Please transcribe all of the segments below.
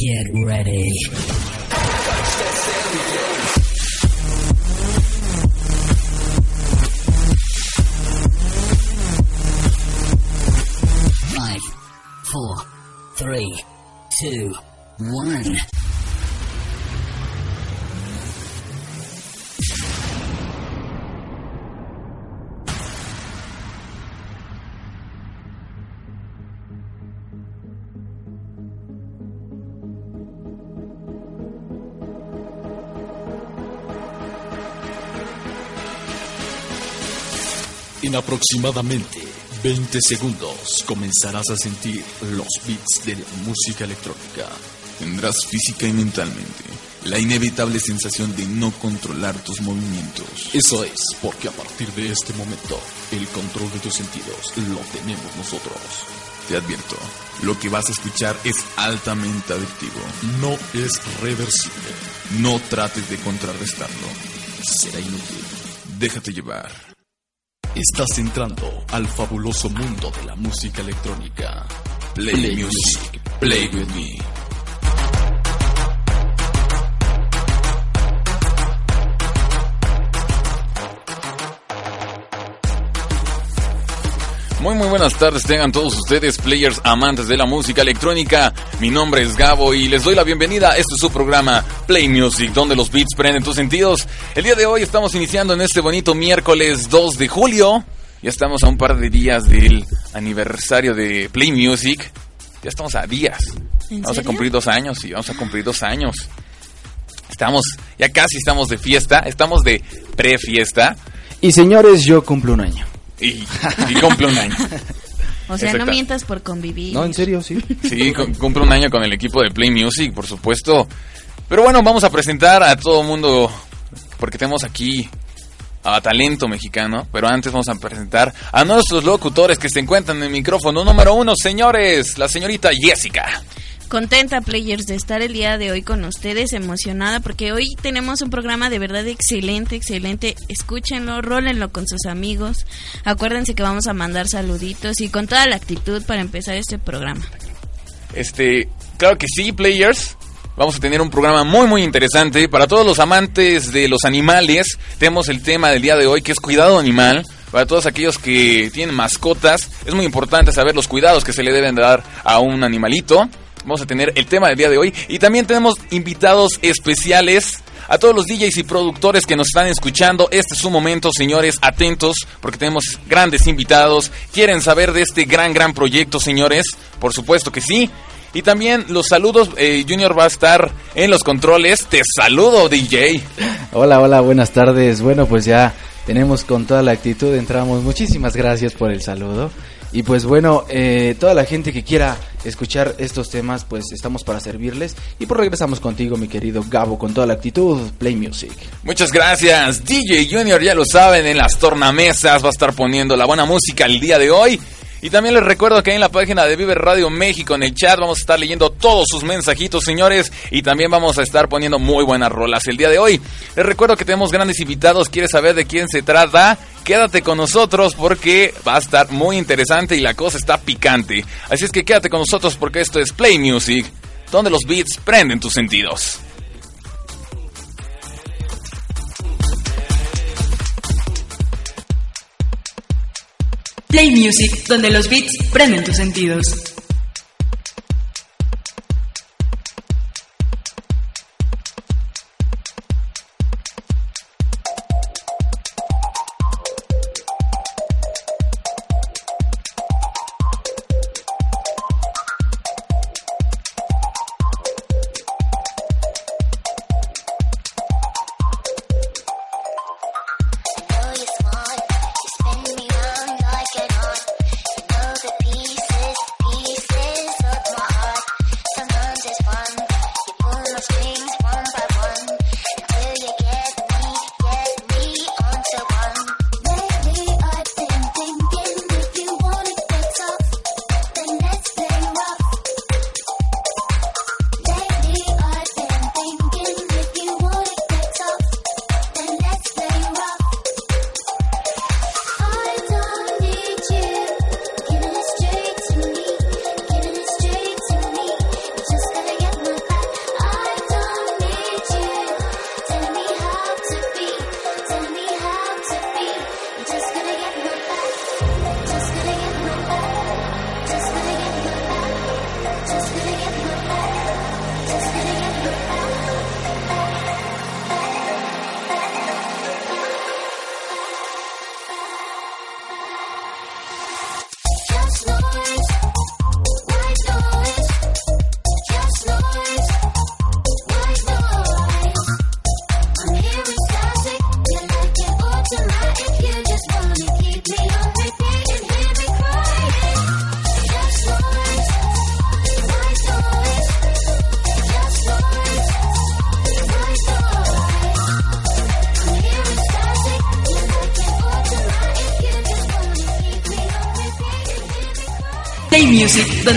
Get ready. En aproximadamente 20 segundos comenzarás a sentir los beats de la música electrónica. Tendrás física y mentalmente la inevitable sensación de no controlar tus movimientos. Eso es porque a partir de este momento el control de tus sentidos lo tenemos nosotros. Te advierto, lo que vas a escuchar es altamente adictivo. No es reversible. No trates de contrarrestarlo. Será inútil. Déjate llevar. Estás entrando al fabuloso mundo de la música electrónica. Play, Play music, play with me. Muy muy buenas tardes, tengan todos ustedes players amantes de la música electrónica. Mi nombre es Gabo y les doy la bienvenida a este es su programa Play Music, donde los beats prenden tus sentidos. El día de hoy estamos iniciando en este bonito miércoles 2 de julio. Ya estamos a un par de días del aniversario de Play Music. Ya estamos a días. ¿En Vamos a serio? cumplir dos años y vamos a cumplir dos años. Estamos, ya casi estamos de fiesta, estamos de pre-fiesta Y señores, yo cumplo un año. Y, y cumple un año. O sea, no mientas por convivir. No, en serio, sí. Sí, cu- cumple un año con el equipo de Play Music, por supuesto. Pero bueno, vamos a presentar a todo el mundo, porque tenemos aquí a talento mexicano. Pero antes vamos a presentar a nuestros locutores que se encuentran en el micrófono número uno, señores. La señorita Jessica. Contenta, players, de estar el día de hoy con ustedes, emocionada, porque hoy tenemos un programa de verdad excelente, excelente. Escúchenlo, rólenlo con sus amigos. Acuérdense que vamos a mandar saluditos y con toda la actitud para empezar este programa. Este, claro que sí, players. Vamos a tener un programa muy muy interesante para todos los amantes de los animales. Tenemos el tema del día de hoy que es cuidado animal. Para todos aquellos que tienen mascotas, es muy importante saber los cuidados que se le deben dar a un animalito. Vamos a tener el tema del día de hoy y también tenemos invitados especiales a todos los DJs y productores que nos están escuchando. Este es su momento, señores, atentos porque tenemos grandes invitados. ¿Quieren saber de este gran gran proyecto, señores? Por supuesto que sí. Y también los saludos, eh, Junior va a estar en los controles. Te saludo, DJ. Hola, hola, buenas tardes. Bueno, pues ya tenemos con toda la actitud, entramos. Muchísimas gracias por el saludo. Y pues bueno, eh, toda la gente que quiera escuchar estos temas, pues estamos para servirles. Y pues regresamos contigo, mi querido Gabo, con toda la actitud. Play Music. Muchas gracias, DJ Junior, ya lo saben, en las tornamesas va a estar poniendo la buena música el día de hoy. Y también les recuerdo que en la página de Vive Radio México en el chat vamos a estar leyendo todos sus mensajitos, señores, y también vamos a estar poniendo muy buenas rolas el día de hoy. Les recuerdo que tenemos grandes invitados, ¿quieres saber de quién se trata? Quédate con nosotros porque va a estar muy interesante y la cosa está picante. Así es que quédate con nosotros porque esto es Play Music, donde los beats prenden tus sentidos. Play Music, donde los beats prenden tus sentidos.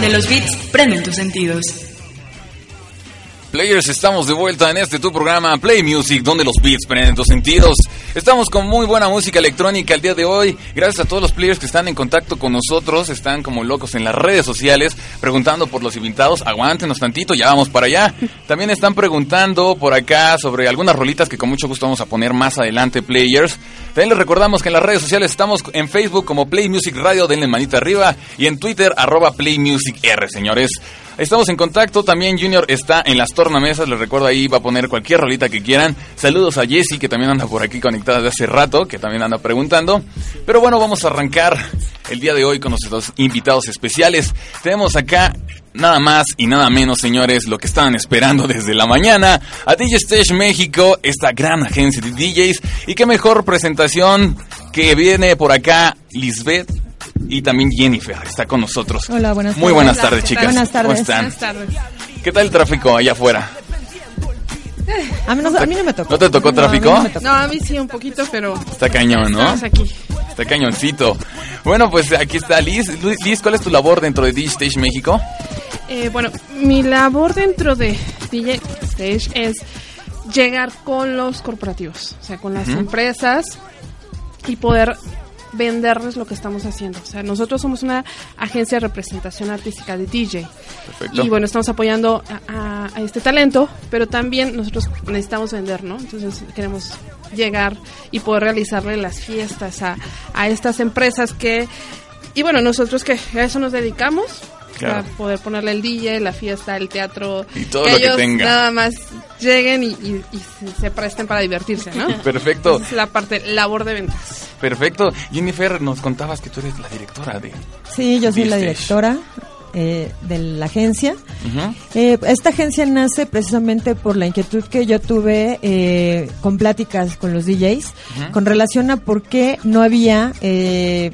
Donde los beats prenden tus sentidos. Players, estamos de vuelta en este tu programa Play Music, donde los beats prenden tus sentidos. Estamos con muy buena música electrónica el día de hoy. Gracias a todos los players que están en contacto con nosotros, están como locos en las redes sociales, preguntando por los invitados. Aguántenos tantito, ya vamos para allá. También están preguntando por acá sobre algunas rolitas que con mucho gusto vamos a poner más adelante, players. También les recordamos que en las redes sociales estamos en Facebook como Play Music Radio, denle manita arriba, y en Twitter arroba Play Music R, señores. Estamos en contacto, también Junior está en las tornamesas, les recuerdo ahí va a poner cualquier rolita que quieran. Saludos a Jessy que también anda por aquí conectada desde hace rato, que también anda preguntando. Pero bueno, vamos a arrancar el día de hoy con nuestros invitados especiales. Tenemos acá nada más y nada menos, señores, lo que estaban esperando desde la mañana a DJ Stage México, esta gran agencia de DJs. Y qué mejor presentación que viene por acá Lisbeth y también Jennifer está con nosotros. Hola, buenas Muy tardes. buenas Hola, tardes, ¿qué chicas. Buenas tardes. ¿Cómo están? Buenas tardes. ¿Qué tal el tráfico allá afuera? A mí no, a mí no me tocó. ¿No te tocó No, tráfico? a mí no tocó. No, a mí sí un poquito, pero Está cañón, ¿no? estamos aquí. Está cañoncito. Bueno, pues aquí está Liz. Liz, ¿cuál es tu labor dentro de DJ Stage México? Eh, bueno, mi labor dentro de DJ Stage es llegar con los corporativos, o sea, con las empresas y poder venderles lo que estamos haciendo. O sea, nosotros somos una agencia de representación artística de DJ. Perfecto. Y bueno, estamos apoyando a, a- a este talento, pero también nosotros necesitamos vender, ¿no? Entonces queremos llegar y poder realizarle las fiestas a, a estas empresas que... Y bueno, nosotros que a eso nos dedicamos, Claro. a poder ponerle el DJ, la fiesta, el teatro, Y todo lo que tenga. nada más lleguen y, y- y se- presten para divertirse, ¿no? Perfecto. Esa es la parte, labor de ventas. Perfecto. Jennifer, nos contabas que tú eres la directora de... Sí, yo soy la directora eh, de la agencia. Eh, esta agencia nace precisamente por la inquietud que yo tuve eh, con pláticas con los DJs, con relación a por qué no había eh,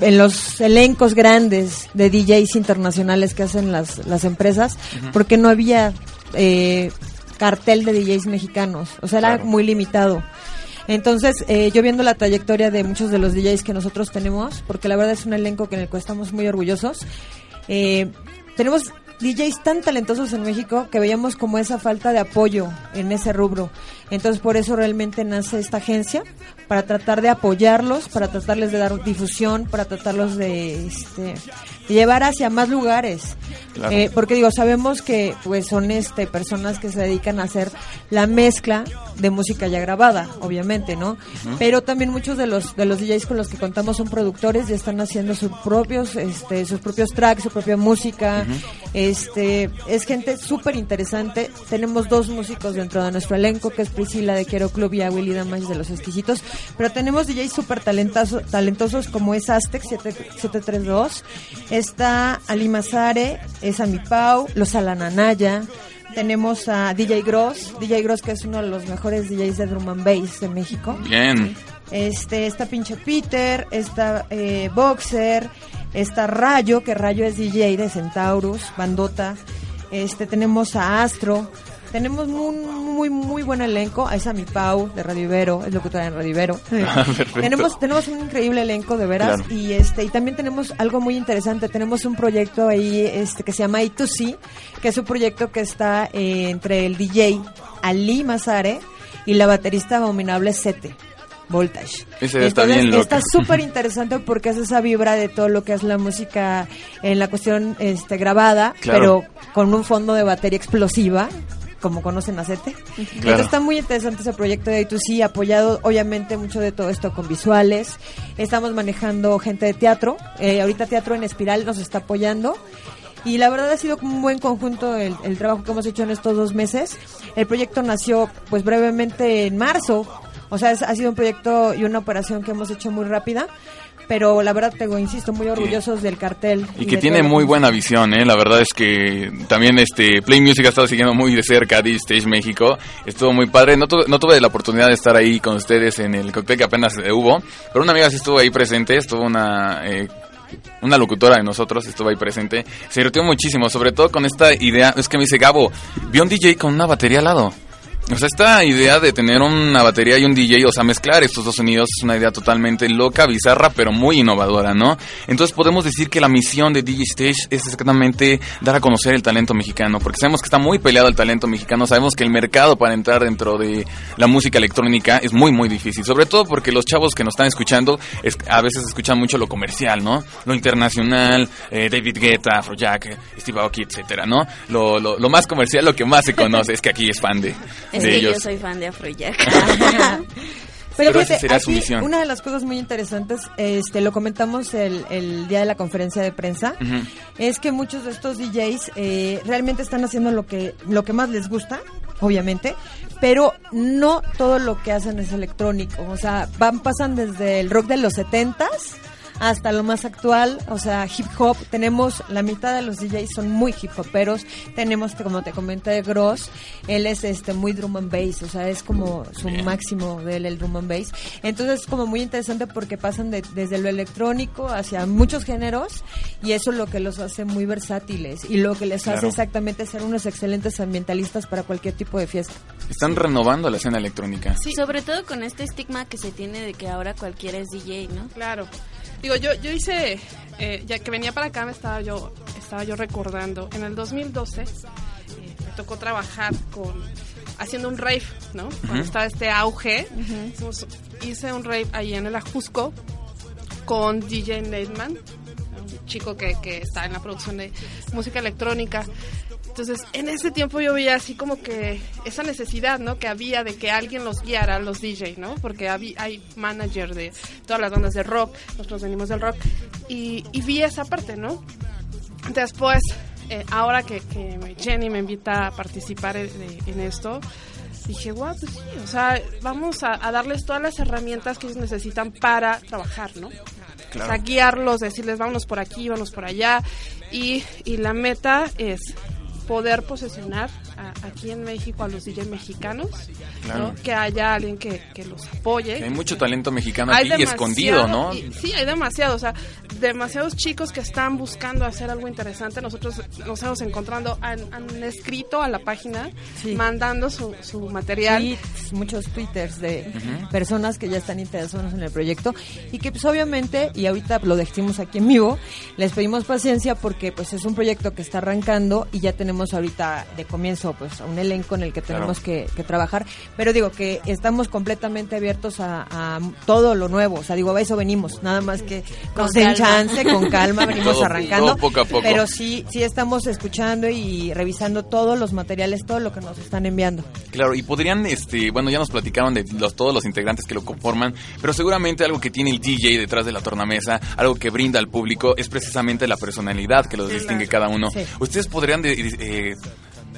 en los elencos grandes de DJs internacionales que hacen las, las empresas, Ujú. por qué no había eh, cartel de DJs mexicanos. O sea, era muy limitado. Entonces, eh, yo viendo la trayectoria de muchos de los DJs que nosotros tenemos, porque la verdad es un elenco que en el cual estamos muy orgullosos, eh, tenemos DJs tan talentosos en México que veíamos como esa falta de apoyo en ese rubro. Entonces, por eso realmente nace esta agencia, para tratar de apoyarlos, para tratarles de dar difusión, para tratarlos de, este, de llevar hacia más lugares. Claro. Eh, porque digo, sabemos que pues son este personas que se dedican a hacer la mezcla de música ya grabada, obviamente, ¿no? Pero también muchos de los de los DJs con los que contamos son productores y están haciendo sus propios este sus propios tracks, su propia música. Este, es gente súper interesante. Tenemos dos músicos dentro de nuestro elenco, que es Priscila de Quiero Club y a Willy Damage de Los Exquisitos, pero tenemos DJs súper talentosos, como es Aztec 7- 732, está Ali Mazare, es Ami Pau, Los Alananaya, tenemos a DJ Gross, DJ Gross que es uno de los mejores DJs de drum and bass de México. Bien. Este, está Pinche Peter, está eh, Boxer, está Rayo, que Rayo es DJ de Centaurus, Bandota. Este, tenemos a Astro. Tenemos muy, muy, muy buen elenco. A esa mi Pau de Radio Ibero, es locutora en Radio Ibero. Ah, tenemos, tenemos un increíble elenco, de veras. Claro. Y este, y también tenemos algo muy interesante. Tenemos un proyecto ahí, este, que se llama I2C, que es un proyecto que está eh, entre el DJ Ali Mazare y la baterista abominable Sete. Voltage. Ese está Entonces, está súper interesante porque es esa vibra de todo lo que es la música en la cuestión este grabada, Claro. pero con un fondo de batería explosiva, como conocen a Sete. Entonces está muy interesante ese proyecto de A2C, apoyado obviamente mucho de todo esto con visuales. Estamos manejando gente de teatro. Eh, ahorita Teatro en Espiral nos está apoyando. Y la verdad ha sido como un buen conjunto el, el trabajo que hemos hecho en estos dos meses. El proyecto nació pues brevemente en marzo. O sea, es- ha sido un proyecto y una operación que hemos hecho muy rápida. Pero la verdad, te insisto, muy orgullosos del cartel. Y que tiene muy buena visión, ¿eh? La verdad es que también este Play Music ha estado siguiendo muy de cerca a D-Stage México. Estuvo muy padre. No, tuve- no tuve la oportunidad de estar ahí con ustedes en el cóctel que apenas eh, hubo, pero una amiga sí estuvo ahí presente. Estuvo una... eh, una locutora de nosotros estuvo ahí presente. Se divirtió muchísimo, sobre todo con esta idea. Es que me dice Gabo, vi a un DJ con una batería al lado. O sea, esta idea de tener una batería y un DJ, o sea, mezclar estos dos sonidos es una idea totalmente loca, bizarra, pero muy innovadora, ¿no? Entonces podemos decir que la misión de DJ Stage es exactamente dar a conocer el talento mexicano, porque sabemos que está muy peleado el talento mexicano, sabemos que el mercado para entrar dentro de la música electrónica es muy, muy difícil, sobre todo porque los chavos que nos están escuchando es- a veces escuchan mucho lo comercial, ¿no? Lo internacional, eh, David Guetta, Afrojack, Steve Aoki, etcétera, ¿no? Lo, lo, lo más comercial, lo que más se conoce es que aquí es fan de, Es de que ellos. yo soy fan de Afrojack. Pero, Pero fíjate, aquí misión. una de las cosas muy interesantes, este, lo comentamos el, el día de la conferencia de prensa, es que muchos de estos DJs eh, realmente están haciendo lo que, lo que más les gusta, obviamente, pero no todo lo que hacen es electrónico. O sea, van, pasan desde el rock de los setentas hasta lo más actual, o sea, hip hop. Tenemos la mitad de los DJs son muy hip hoperos. Tenemos, como te comenté, Gross, él es este muy drum and bass, o sea, es como su máximo de él el drum and bass. Entonces es como muy interesante porque pasan de- desde lo electrónico hacia muchos géneros y eso es lo que los hace muy versátiles y lo que les hace exactamente ser unos excelentes ambientalistas para cualquier tipo de fiesta. Están renovando la escena electrónica. Sobre todo con este estigma que se tiene de que ahora cualquiera es DJ, ¿no? Claro. Digo, yo, yo hice, eh, ya que venía para acá, me estaba yo, estaba yo recordando, en el 2012 eh, me tocó trabajar con, haciendo un rave, ¿no? Cuando estaba este auge, hicimos- hice un rave ahí en el Ajusco con DJ Neidman, un chico que, que está en la producción de música electrónica. Entonces, en ese tiempo yo veía así como que esa necesidad, ¿no? Que había de que alguien los guiara, los DJ, ¿no? Porque había, hay manager de todas las bandas de rock, nosotros venimos del rock, y, y vi esa parte, ¿no? Después, eh, ahora que, que Jenny me invita a participar en, en esto, dije, guau, pues sí, o sea, vamos a, a darles todas las herramientas que ellos necesitan para trabajar, ¿no? Claro. O sea, guiarlos, decirles, vámonos por aquí, vámonos por allá. Y, y la meta es poder posesionar a- aquí en México a los DJ mexicanos, Claro. ¿no? que haya alguien que, que los apoye. Que hay mucho talento mexicano Hay aquí y escondido, ¿no? y- sí, hay demasiado, o sea, demasiados chicos que están buscando hacer algo interesante. Nosotros nos hemos encontrado, han, han escrito a la página, mandando su, su material. Tweets, muchos twitters de personas que ya están interesadas en el proyecto y que pues obviamente, y ahorita lo decimos aquí en vivo, les pedimos paciencia porque pues es un proyecto que está arrancando y ya tenemos ahorita de comienzo pues un elenco en el que tenemos que, que trabajar, pero digo que estamos completamente abiertos a, a todo lo nuevo, o sea digo a eso venimos, nada más que Con den chance, con calma, venimos Todo- arrancando, todo poco a poco. pero sí, sí estamos escuchando y revisando todos los materiales, todo lo que nos están enviando. Claro, y podrían, este, bueno, ya nos platicaron de los, todos los integrantes que lo conforman, pero seguramente algo que tiene el DJ detrás de la tornamesa, algo que brinda al público, es precisamente la personalidad que los distingue cada uno. Sí. Ustedes podrían, de- eh,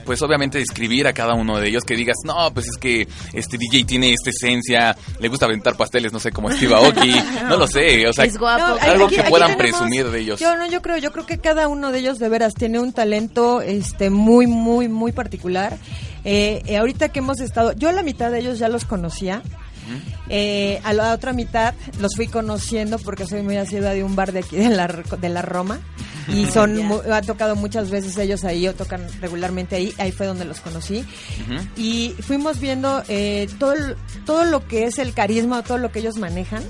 pues obviamente describir a cada uno de ellos que digas, no, pues es que este DJ tiene esta esencia, le gusta aventar pasteles, no sé, como Steve Aoki, no lo sé, o sea, No, algo aquí- que puedan tenemos- presumir de ellos. Yo no, yo creo, yo creo que cada uno de ellos de veras tiene un talento, este, muy, muy, muy particular. Eh, eh, ahorita que hemos estado, yo a la mitad de ellos ya los conocía. Eh, a la otra mitad los fui conociendo porque soy muy asidua de un bar de aquí de la, de la Roma. Y son mu- ha tocado muchas veces ellos ahí o tocan regularmente ahí. Ahí fue donde los conocí. Y fuimos viendo eh, todo, todo lo que es el carisma, todo lo que ellos manejan.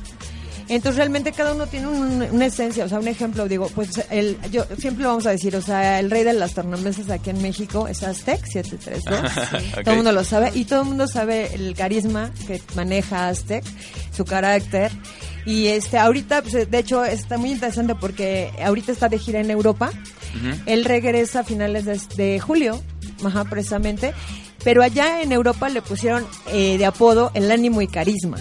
Entonces realmente cada uno tiene un- una esencia, o sea, un ejemplo, digo, pues el, yo siempre lo vamos a decir, o sea, el rey de las tornamesas aquí en México es Aztec 732, Sí. todo Ok. el mundo lo sabe y todo el mundo sabe el carisma que maneja Aztec, su carácter y este ahorita, pues, de hecho está muy interesante porque ahorita está de gira en Europa, él regresa a finales de, de julio, ajá, precisamente. Pero allá en Europa le pusieron eh, de apodo el ánimo y carisma.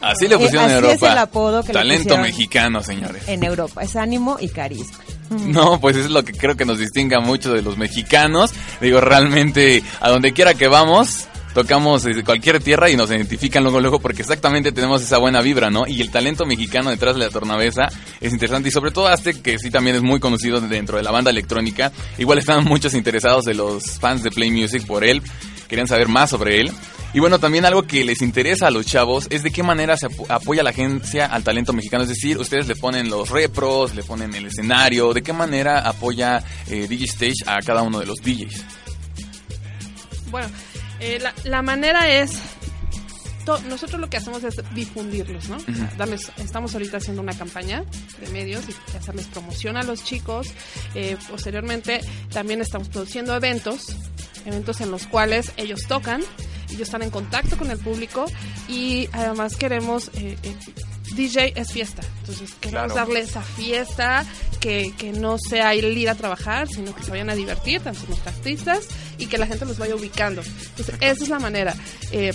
Así le Eh, pusieron en Europa. es el apodo que le Talento mexicano, señores. En Europa, es ánimo y carisma. No, pues es lo que creo que nos distinga mucho de los mexicanos. Digo, realmente, a donde quiera que vamos, tocamos desde cualquier tierra y nos identifican luego, luego, porque exactamente tenemos esa buena vibra, ¿no? Y el talento mexicano detrás de la tornavesa es interesante y sobre todo Aztec, que sí también es muy conocido dentro de la banda electrónica. Igual estaban muchos interesados de los fans de Play Music por él, querían saber más sobre él. Y bueno, también algo que les interesa a los chavos es de qué manera se apo- apoya la agencia al talento mexicano. Es decir, ustedes le ponen los repros, le ponen el escenario, de qué manera apoya eh, DigiStage a cada uno de los DJs. Bueno, Eh, la, la manera es nosotros lo que hacemos es difundirlos, ¿no? Darles, estamos ahorita haciendo una campaña de medios y hacerles promoción a los chicos. Eh, posteriormente también estamos produciendo eventos, eventos en los cuales ellos tocan, ellos están en contacto con el público y además queremos... eh, eh, DJ es fiesta, entonces queremos Claro. darle esa fiesta que, que no sea el ir a trabajar, sino que se vayan a divertir, tanto los artistas, y que la gente los vaya ubicando. Entonces, esa es la manera. Eh,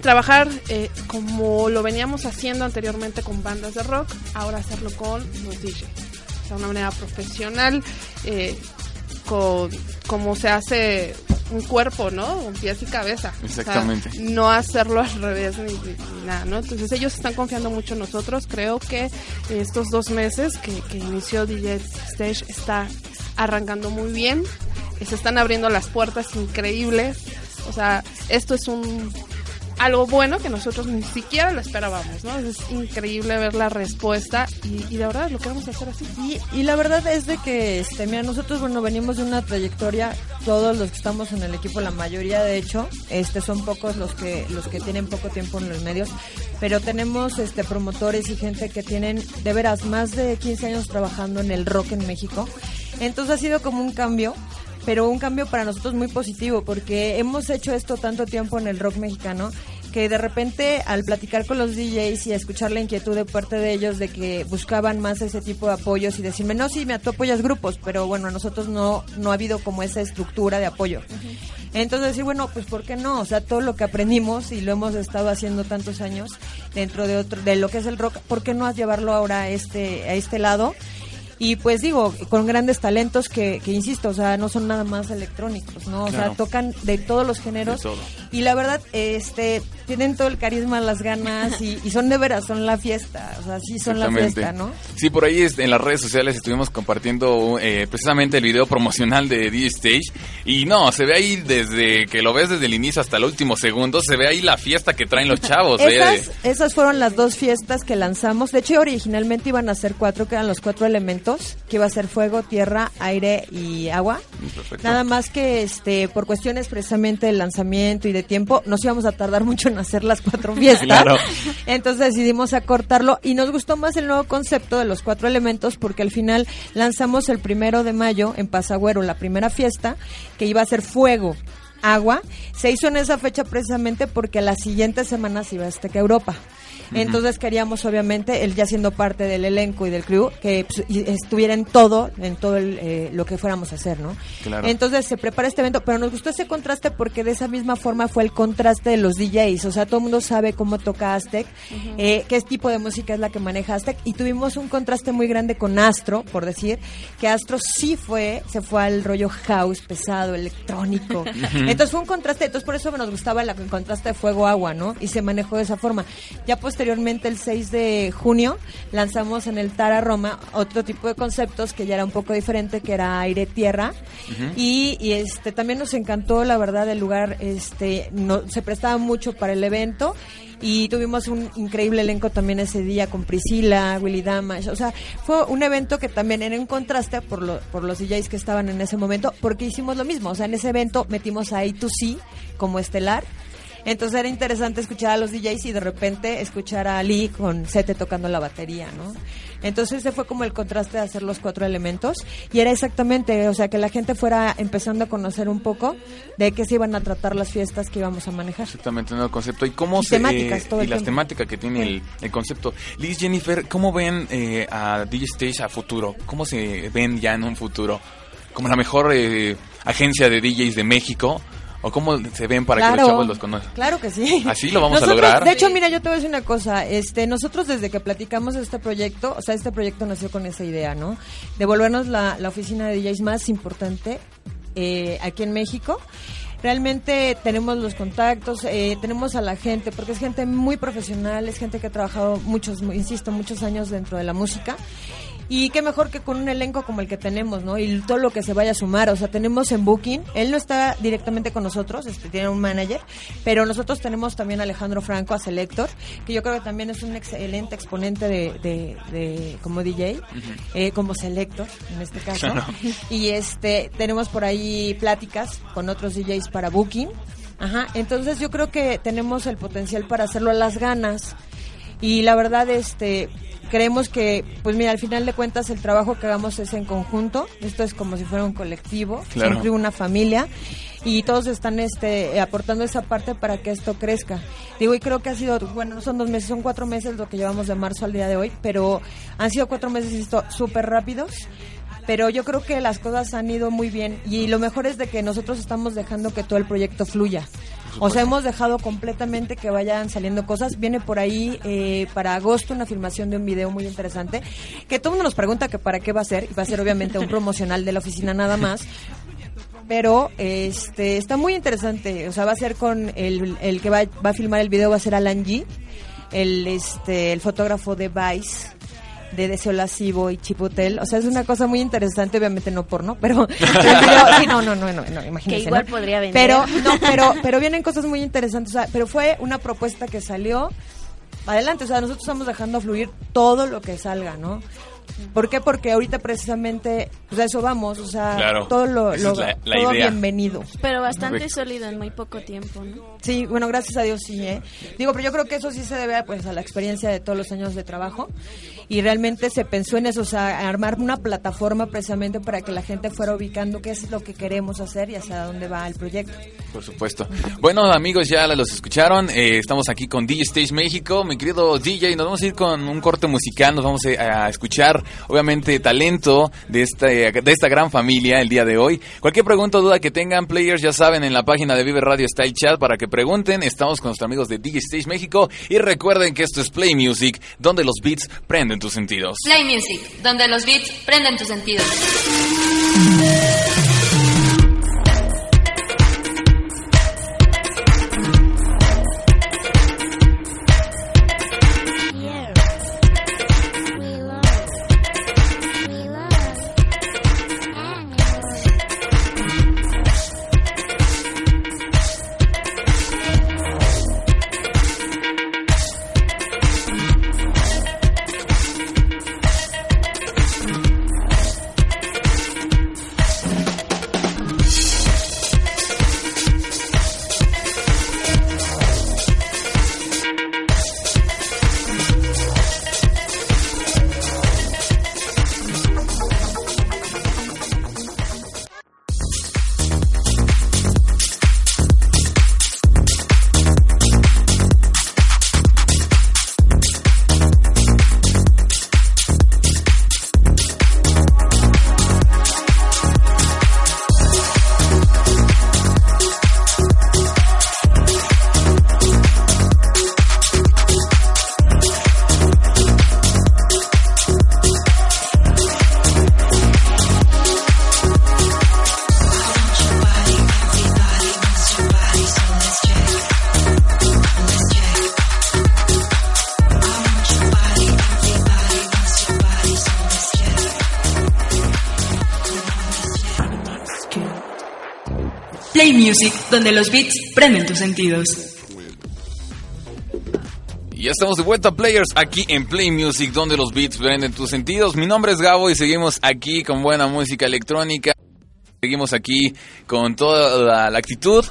trabajar eh, como lo veníamos haciendo anteriormente con bandas de rock, ahora hacerlo con los DJs. O sea, una manera profesional, eh, con como se hace un cuerpo, ¿no? Un pies y cabeza. O sea, Exactamente. no hacerlo al revés ni, ni- ni nada, ¿no? Entonces ellos están confiando mucho en nosotros. Creo que estos dos meses que, que inició DJ Stage está arrancando muy bien. Se están abriendo las puertas increíbles. O sea, esto es un algo bueno que nosotros ni siquiera lo esperábamos, ¿no? Es increíble ver la respuesta y, y de verdad lo queremos hacer así. Y, y la verdad es de que, este, mira, nosotros, bueno, venimos de una trayectoria, todos los que estamos en el equipo, la mayoría de hecho, este, son pocos los que, los que tienen poco tiempo en los medios, pero tenemos, este, promotores y gente que tienen, de veras, más de 15 años trabajando en el rock en México. Entonces ha sido como un cambio, pero un cambio para nosotros muy positivo, porque hemos hecho esto tanto tiempo en el rock mexicano que de repente al platicar con los DJs y a escuchar la inquietud de parte de ellos de que buscaban más ese tipo de apoyos y decirme, no, sí, me tú apoyas grupos, pero bueno, a nosotros no, no ha habido como esa estructura de apoyo. Entonces decir, bueno, pues ¿por qué no? O sea, todo lo que aprendimos y lo hemos estado haciendo tantos años dentro de otro, de lo que es el rock, ¿por qué no llevarlo ahora a este, a este lado? Y pues digo, con grandes talentos que, que insisto, o sea, no son nada más electrónicos, ¿no? O Claro. sea, tocan de todos los géneros. De todo. Y la verdad, este, tienen todo el carisma, las ganas y, y son de veras, son la fiesta. O sea, sí son la fiesta, ¿no? Sí, por ahí en las redes sociales estuvimos compartiendo eh, precisamente el video promocional de DJ Stage. Y no, se ve ahí desde que lo ves desde el inicio hasta el último segundo, se ve ahí la fiesta que traen los chavos. ¿eh? Esas, esas fueron las dos fiestas que lanzamos. De hecho, originalmente iban a ser cuatro, que eran los cuatro elementos, que iba a ser fuego, tierra, aire y agua. Perfecto. Nada más que este por cuestiones precisamente de lanzamiento y de tiempo, nos íbamos a tardar mucho en hacer las cuatro fiestas. Claro. Entonces decidimos acortarlo y nos gustó más el nuevo concepto de los cuatro elementos porque al final lanzamos el primero de mayo en Pasagüero la primera fiesta que iba a ser fuego, agua. Se hizo en esa fecha precisamente porque la siguiente semana se iba a Azteca Europa. Entonces queríamos obviamente, él ya siendo parte del elenco y del crew, que pues, y estuviera en todo, en todo el, eh, lo que fuéramos a hacer, ¿no? Claro. Entonces se prepara este evento, pero nos gustó ese contraste porque de esa misma forma fue el contraste de los DJs, o sea, todo el mundo sabe cómo toca Aztec, eh, qué tipo de música es la que maneja Aztec, y tuvimos un contraste muy grande con Astro, por decir, que Astro sí fue, se fue al rollo house, pesado, electrónico. entonces fue un contraste, entonces por eso nos gustaba la- el contraste de fuego-agua, ¿no? Y se manejó de esa forma. Ya posteriormente, el 6 de junio, lanzamos en el Tara Roma otro tipo de conceptos que ya era un poco diferente, que era aire-tierra. Y, y, este también nos encantó, la verdad, el lugar este no, se prestaba mucho para el evento. Y tuvimos un increíble elenco también ese día con Priscila, Willy Damash. O sea, fue un evento que también era en contraste por, lo- por los DJs que estaban en ese momento, porque hicimos lo mismo. O sea, en ese evento metimos a A2C como estelar. Entonces era interesante escuchar a los DJs y de repente escuchar a Ali con Sete tocando la batería, ¿no? Entonces ese fue como el contraste de hacer los cuatro elementos y era exactamente, o sea, que la gente fuera empezando a conocer un poco de qué se iban a tratar las fiestas que íbamos a manejar. Exactamente, nuevo concepto. ¿Y cómo Y se temáticas, todo y el las temáticas que tiene el, el concepto? Liz Jennifer, ¿cómo ven eh, a DJ Stage a futuro? ¿Cómo se ven ya en un futuro? ¿Como la mejor eh, agencia de DJs de México? ¿O cómo se ven para que los chavos los conozcan? Claro que sí. Así lo vamos a lograr. De hecho, mira, yo te voy a decir una cosa. Este, nosotros desde que platicamos de este proyecto, o sea, este proyecto nació con esa idea, ¿no? De volvernos la, la oficina de DJs más importante eh, aquí en México. Realmente tenemos los contactos, eh, tenemos a la gente, porque es gente muy profesional, es gente que ha trabajado muchos, insisto, muchos años dentro de la música. Y qué mejor que con un elenco como el que tenemos, ¿no? Y todo lo que se vaya a sumar. O sea, tenemos en Booking, él no está directamente con nosotros, este, tiene un manager, pero nosotros tenemos también a Alejandro Franco, a Selector, que yo creo que también es un excelente exponente de, de, de- como DJ, eh, como Selector, en este caso. Claro. Y este, tenemos por ahí pláticas con otros DJs para Booking. Ajá, entonces yo creo que tenemos el potencial para hacerlo a las ganas. Y la verdad, este, creemos que, pues mira, al final de cuentas el trabajo que hagamos es en conjunto. Esto es como si fuera un colectivo, Claro. siempre una familia. Y todos están este, aportando esa parte para que esto crezca. Digo, y creo que ha sido, bueno, no son dos meses, son cuatro meses lo que llevamos de marzo al día de hoy, pero han sido cuatro meses súper rápidos. Pero yo creo que las cosas han ido muy bien y lo mejor es de que nosotros estamos dejando que todo el proyecto fluya. O sea, hemos dejado completamente que vayan saliendo cosas. Viene por ahí eh, para agosto una filmación de un video muy interesante que todo el mundo nos pregunta que para qué va a ser. Y va a ser obviamente un promocional de la oficina nada más. Pero este está muy interesante. O sea, va a ser con el, el que va, va a filmar el video, va a ser Alan G, el, este, el fotógrafo de Vice de Deseo Lascivo y Chipotel. O sea, es una cosa muy interesante, obviamente no porno, pero, sí, no, no, no, no, no, imagínense, Que igual ¿no? podría vender. Pero, no, pero, pero vienen cosas muy interesantes, o sea, pero fue una propuesta que salió adelante, o sea, nosotros estamos dejando fluir todo lo que salga, ¿no? ¿Por qué? Porque ahorita precisamente, pues a eso vamos, o sea, Claro, todo lo, esa lo- es la- la todo idea. bienvenido. Pero bastante sólido en muy poco tiempo, ¿no? Sí, bueno, gracias a Dios sí, ¿eh? Digo, pero yo creo que eso sí se debe pues a la experiencia de todos los años de trabajo y realmente se pensó en eso, o sea, armar una plataforma precisamente para que la gente fuera ubicando qué es lo que queremos hacer y hacia dónde va el proyecto. Por supuesto. Bueno, amigos, ya los escucharon. Eh, estamos aquí con DJ Stage México. Mi querido DJ, nos vamos a ir con un corte musical. Nos vamos a, escuchar, obviamente, talento de esta, de esta gran familia el día de hoy. Cualquier pregunta o duda que tengan, players, ya saben, en la página de Vive Radio está el chat para que pregunten. Estamos con nuestros amigos de DJ Stage México. Y recuerden que esto es Play Music, donde los beats prenden tus sentidos. Play Music, donde los beats prenden tus sentidos. Donde los beats prenden tus sentidos. Ya estamos de vuelta, players, aquí en Play Music, donde los beats prenden tus sentidos. Mi nombre es Gabo y seguimos aquí con buena música electrónica. Seguimos aquí con toda la, actitud.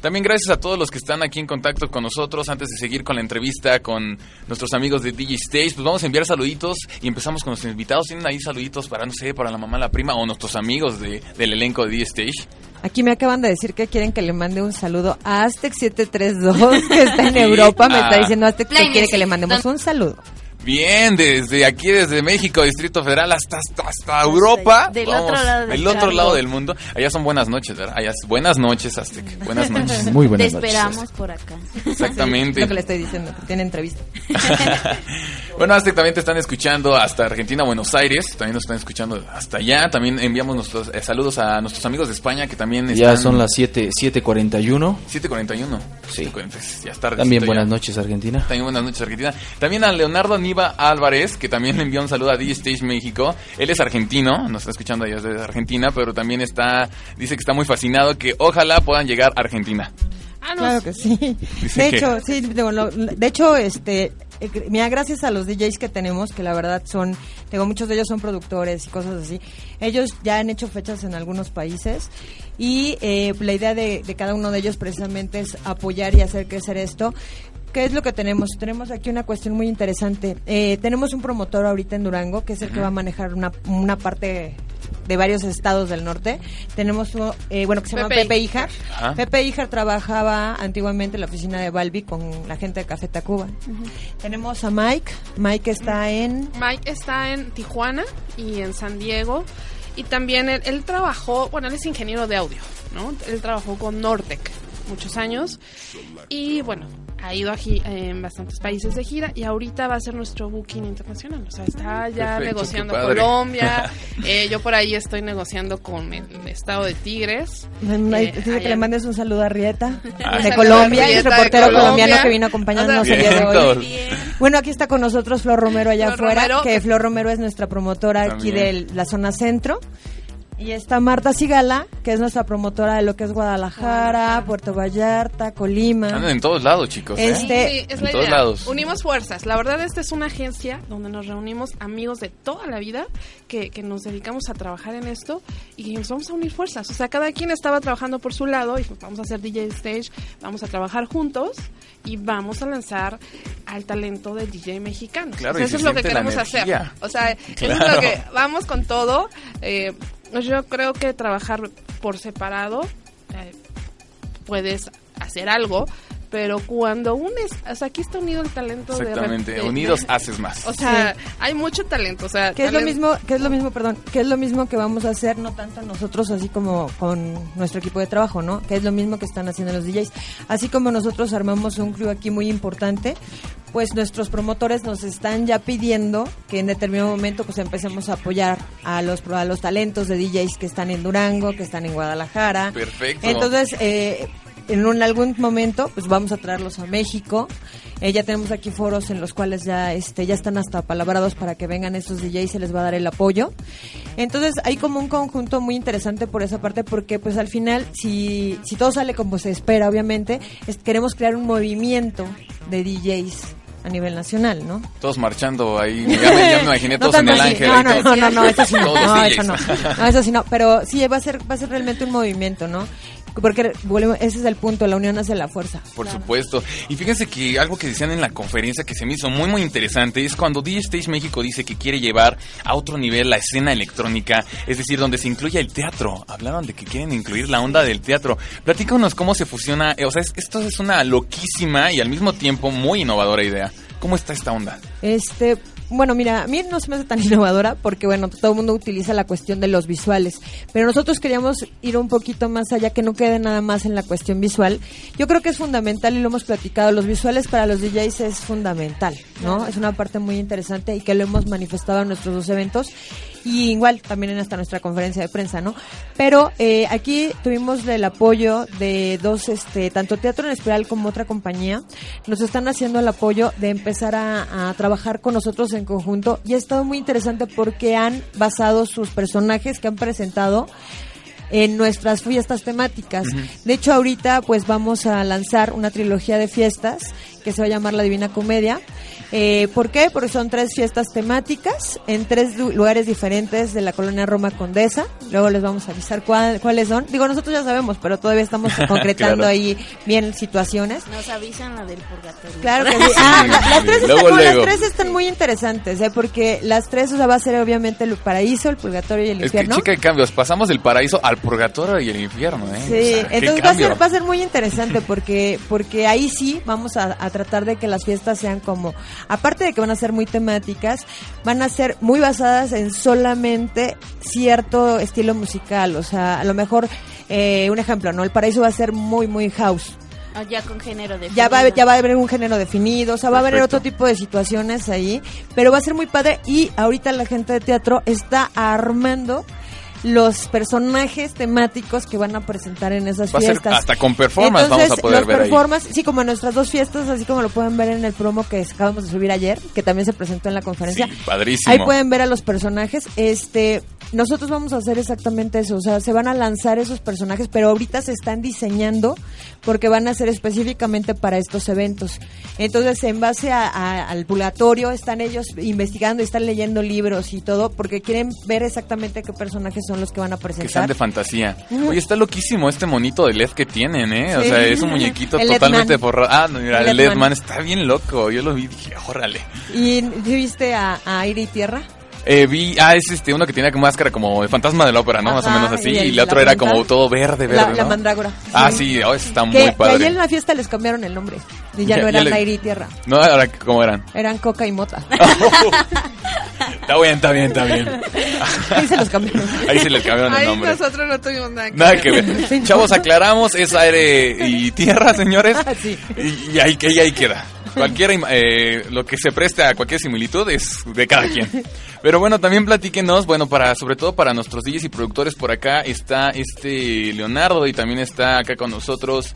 También gracias a todos los que están aquí en contacto con nosotros. Antes de seguir con la entrevista con nuestros amigos de DJ Stage, pues vamos a enviar saluditos y empezamos con nuestros invitados. ¿Tienen ahí saluditos para, no sé, para la mamá, la prima o nuestros amigos de- del elenco de DJ Stage? Aquí me acaban de decir que quieren que le mande un saludo a Aztec732, que está en Europa. Me ah. está diciendo Aztec que quiere que le mandemos un saludo. Bien, desde aquí, desde México, Distrito Federal, hasta, hasta, hasta Europa. del otro lado del del otro lado del mundo. Allá son buenas noches, ¿verdad? Allá es buenas noches, Aztec. Buenas noches. Muy Te buenas noches. esperamos por acá. Exactamente. Lo que le estoy diciendo, tiene entrevista. bueno, Aztec también te están escuchando hasta Argentina, Buenos Aires. También nos están escuchando hasta allá. También enviamos nuestros eh, saludos a nuestros amigos de España que también Ya están... son las 7, 7.41. 7.41. Sí. 7:40, Ya está También ya. buenas noches, Argentina. También buenas noches, Argentina. También a Leonardo Álvarez, que también le envió un saludo a DJ Stage México. Él es argentino, nos está escuchando allá desde Argentina, pero también está, dice que está muy fascinado, que ojalá puedan llegar a Argentina. Ah, no, Claro que sí. Dice De que- hecho, sí, digo, lo- de hecho, este, eh, mira, gracias a los DJs que tenemos, que la verdad son, digo, muchos de ellos son productores y cosas así, ellos ya han hecho fechas en algunos países y eh, la idea de, de cada uno de ellos precisamente es apoyar y hacer crecer esto. ¿Qué es lo que tenemos? Tenemos aquí una cuestión muy interesante. Eh, tenemos un promotor ahorita en Durango, que es el que va a manejar una, una parte de varios estados del norte. Tenemos, uno, eh, bueno, que se llama Pepe Pepe Ijar. Ajá. Pepe Ijar trabajaba antiguamente en la oficina de Balbi con la gente de Café Tacuba. Tenemos a Mike. Mike está en... Mike está en Tijuana y en San Diego. Y también él, él trabajó, bueno, él es ingeniero de audio, ¿no? Él trabajó con Nortec muchos años. Y bueno, ha ido a gi- en bastantes países de gira y ahorita va a ser nuestro booking internacional. O sea, está ya Perfecto, negociando. Colombia. Eh, yo por ahí estoy negociando con el estado de Tigres. Ahí Eh, dice que le mandes un saludo a Rieta Ah, de saludo a Colombia, Rieta el reportero Colombia. colombiano que vino a acompañarnos el día de hoy. Bueno, aquí está con nosotros Flor Romero allá Flor afuera, Romero. que Flor Romero es nuestra promotora aquí de la zona centro. Y está Marta Sigala, que es nuestra promotora de lo que es Guadalajara, Puerto Vallarta, Colima. Andan en todos lados, chicos. ¿eh? Este- Sí, es En la todos idea. lados. Unimos fuerzas. La verdad, esta es una agencia donde nos reunimos amigos de toda la vida que, que nos dedicamos a trabajar en esto y que nos vamos a unir fuerzas. O sea, cada quien estaba trabajando por su lado y pues vamos a hacer DJ Stage, vamos a trabajar juntos y vamos a lanzar al talento del DJ mexicano. Claro, O sea, y se eso es lo que queremos hacer. O sea, eso es Claro. lo que vamos con todo. Eh, yo creo que trabajar por separado eh, puedes hacer algo, pero cuando unes, o sea, aquí está unido el talento de rep- Exactamente. de- Unidos de- haces más. O sea, hay mucho talento, o sea, Que es lo mismo, que es lo mismo, perdón, que es lo mismo que vamos a hacer, no tanto nosotros así como con nuestro equipo de trabajo, ¿no? Que es lo mismo que están haciendo los DJs. Así como nosotros armamos un crew aquí muy importante, pues nuestros promotores nos están ya pidiendo que en determinado momento pues empecemos a apoyar a los a los talentos de DJs que están en Durango, que están en Guadalajara. Perfecto. Entonces, eh, en un- algún momento, pues vamos a traerlos a México. Eh, ya tenemos aquí foros en los cuales ya, este, ya están hasta palabrados para que vengan estos DJs, se les va a dar el apoyo. Entonces, hay como un conjunto muy interesante por esa parte, porque pues al final, si, si todo sale como se espera, obviamente, es- queremos crear un movimiento de DJs a nivel nacional, ¿no? Todos marchando ahí. Ya me, ya me imaginé No todos en el así. ángel. No, no, no, no, no, eso sí no. No, eso no. No, eso sí no. Pero sí, va a ser, va a ser realmente un movimiento, ¿no? Porque volvemos- ese es el punto, la unión hace la fuerza. Por supuesto. Y fíjense que algo que decían en la conferencia que se me hizo muy muy interesante es cuando DJ Stage México dice que quiere llevar a otro nivel la escena electrónica, es decir, donde se incluya el teatro. Hablaron de que quieren incluir la onda del teatro. Platícanos cómo se fusiona, eh, o sea, es- esto es una loquísima y al mismo tiempo muy innovadora idea. ¿Cómo está esta onda? Este, bueno, mira, a mí no se me hace tan innovadora porque, bueno, todo el mundo utiliza la cuestión de los visuales, pero nosotros queríamos ir un poquito más allá, que no quede nada más en la cuestión visual. Yo creo que es fundamental y lo hemos platicado, los visuales para los DJs es fundamental, ¿no? Es una parte muy interesante y que lo hemos manifestado en nuestros dos eventos y igual también en hasta nuestra conferencia de prensa, ¿no? Pero eh, aquí tuvimos el apoyo de dos, este, tanto Teatro en Espiral como otra compañía, nos están haciendo el apoyo de empezar a, a trabajar con nosotros en conjunto y ha estado muy interesante porque han basado sus personajes que han presentado en nuestras fiestas temáticas. De hecho, ahorita pues vamos a lanzar una trilogía de fiestas que se va a llamar La Divina Comedia. Eh, ¿Por qué? Porque son tres fiestas temáticas en tres lu- lugares diferentes de la colonia Roma Condesa. Luego les vamos a avisar cuál- cuáles son. Digo, nosotros ya sabemos, pero todavía estamos concretando Claro. ahí bien situaciones. Nos avisan la del purgatorio. Claro que sí. Ah, la- las, tres están, Luego, no, las luego. tres están muy interesantes, ¿eh? porque las tres, o sea, va a ser obviamente el paraíso, el purgatorio y el Es que infierno. chica de cambios, pasamos del paraíso al purgatorio y el infierno, ¿eh? Sí, O sea, qué entonces va a, ser, va a ser muy interesante porque porque ahí sí vamos a, a tratar de que las fiestas sean como, aparte de que van a ser muy temáticas, van a ser muy basadas en solamente cierto estilo musical, o sea, a lo mejor, eh, un ejemplo, ¿no? El paraíso va a ser muy, muy house. Ah, ya con género de Ya va, ya va a haber un género definido, o sea, va a haber otro tipo de situaciones ahí, pero va a ser muy padre y ahorita la gente de teatro está armando los personajes temáticos que van a presentar en esas Va a ser fiestas. hasta con performance Entonces, vamos a poder los ver ahí. performance, sí, como en nuestras dos fiestas, así como lo pueden ver en el promo que acabamos de subir ayer, que también se presentó en la conferencia. Sí, padrísimo. Ahí pueden ver a los personajes. Este, nosotros vamos a hacer exactamente eso, o sea, se van a lanzar esos personajes, pero ahorita se están diseñando porque van a ser específicamente para estos eventos. Entonces, en base a- a- al purgatorio, están ellos investigando, están leyendo libros y todo, porque quieren ver exactamente qué personajes son los que van a Que presentar. sean de fantasía. Oye, está loquísimo este monito de LED que tienen, ¿eh? O sea, es un muñequito El totalmente forrado. Ah, no, mira, El el Ledman. Está bien loco. Yo lo vi y dije, órale. ¿Y ¿sí viste a, a Aire y Tierra? Eh, vi, ah, es este, uno que tenía como máscara como de fantasma de la ópera, ¿no? Más o menos así. y Y, el- el, otro era como todo verde, verde. La, la mandrágora. Ah, sí, oh, está Que, muy que ayer padre. en la fiesta les cambiaron el nombre. Y ya, Ya- no ya eran le- Aire y Tierra. No, ahora, ¿cómo eran? Eran Coca y Mota. Está bien, está bien, está bien. Ahí se los cambiaron. Ahí se les cambiaron el Ahí nombre. nosotros no tuvimos nada que Nada ver. que ver. Chavos, aclaramos, es aire y tierra, señores. Ah, Sí. Y, y ahí, y ahí queda. Cualquier, eh, lo que se preste a cualquier similitud es de cada quien. Pero bueno, también platíquenos, bueno, para sobre todo para nuestros DJs y productores por acá está este Leonardo y también está acá con nosotros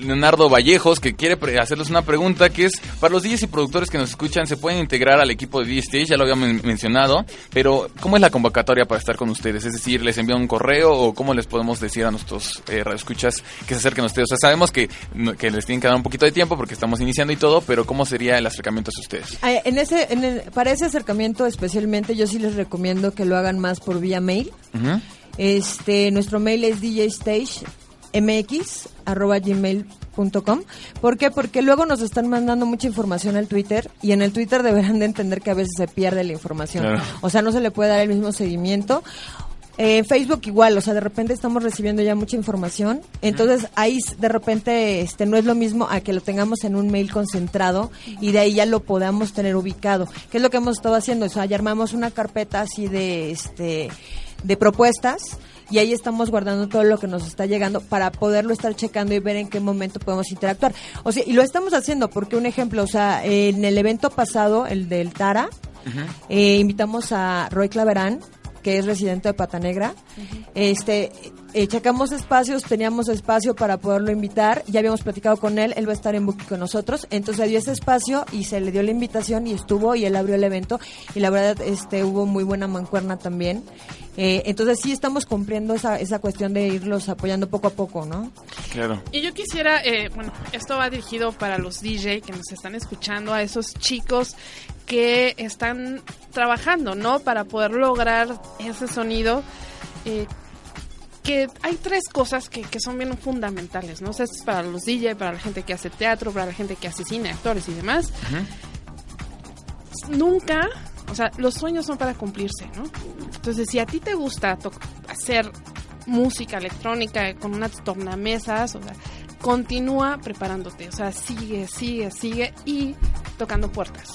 Leonardo Vallejos, que quiere hacerles una pregunta que es, para los DJs y productores que nos escuchan, ¿se pueden integrar al equipo de DJ Stage? Ya lo había men- mencionado, pero ¿cómo es la convocatoria para estar con ustedes? Es decir, ¿les envían un correo o cómo les podemos decir a nuestros eh, radioescuchas que se acerquen a ustedes? O sea, sabemos que, que les tienen que dar un poquito de tiempo porque estamos iniciando y todo, pero ¿cómo sería el acercamiento hacia ustedes? Ah, En ese, en el- para ese acercamiento especialmente yo sí les recomiendo que lo hagan más por vía mail. Este, nuestro mail es djstagemx@gmail.com. ¿Por qué? Porque luego nos están mandando mucha información al Twitter y en el Twitter deberán de entender que a veces se pierde la información. Claro. O sea, no se le puede dar el mismo seguimiento. Eh, Facebook igual, o sea, de repente estamos recibiendo ya mucha información, entonces ahí de repente este no es lo mismo a que lo tengamos en un mail concentrado y de ahí ya lo podamos tener ubicado. ¿Qué es lo que hemos estado haciendo? O sea, ya armamos una carpeta así de este de propuestas y ahí estamos guardando todo lo que nos está llegando para poderlo estar checando y ver en qué momento podemos interactuar. O sea, y lo estamos haciendo porque un ejemplo, o sea, en el evento pasado, el del Tara, eh, invitamos a Roy Claverán, que es residente de Pata Negra. Este, eh, checamos espacios, teníamos espacio para poderlo invitar, ya habíamos platicado con él, él va a estar en Booking con nosotros, entonces dio ese espacio y se le dio la invitación y estuvo y él abrió el evento y la verdad este hubo muy buena mancuerna también. Eh, entonces sí estamos cumpliendo esa, esa cuestión de irlos apoyando poco a poco, ¿no? Claro. Y yo quisiera, eh, bueno, esto va dirigido para los DJ que nos están escuchando, a esos chicos que están trabajando, ¿no? Para poder lograr ese sonido. eh, que hay tres cosas que, que son bien fundamentales, ¿no? O sea, esto es para los DJ, para la gente que hace teatro, para la gente que hace cine, actores y demás. Nunca, o sea, los sueños son para cumplirse, ¿no? Entonces, si a ti te gusta hacer música electrónica con unas tornamesas, o sea, continúa preparándote, o sea, sigue, sigue, sigue y tocando puertas.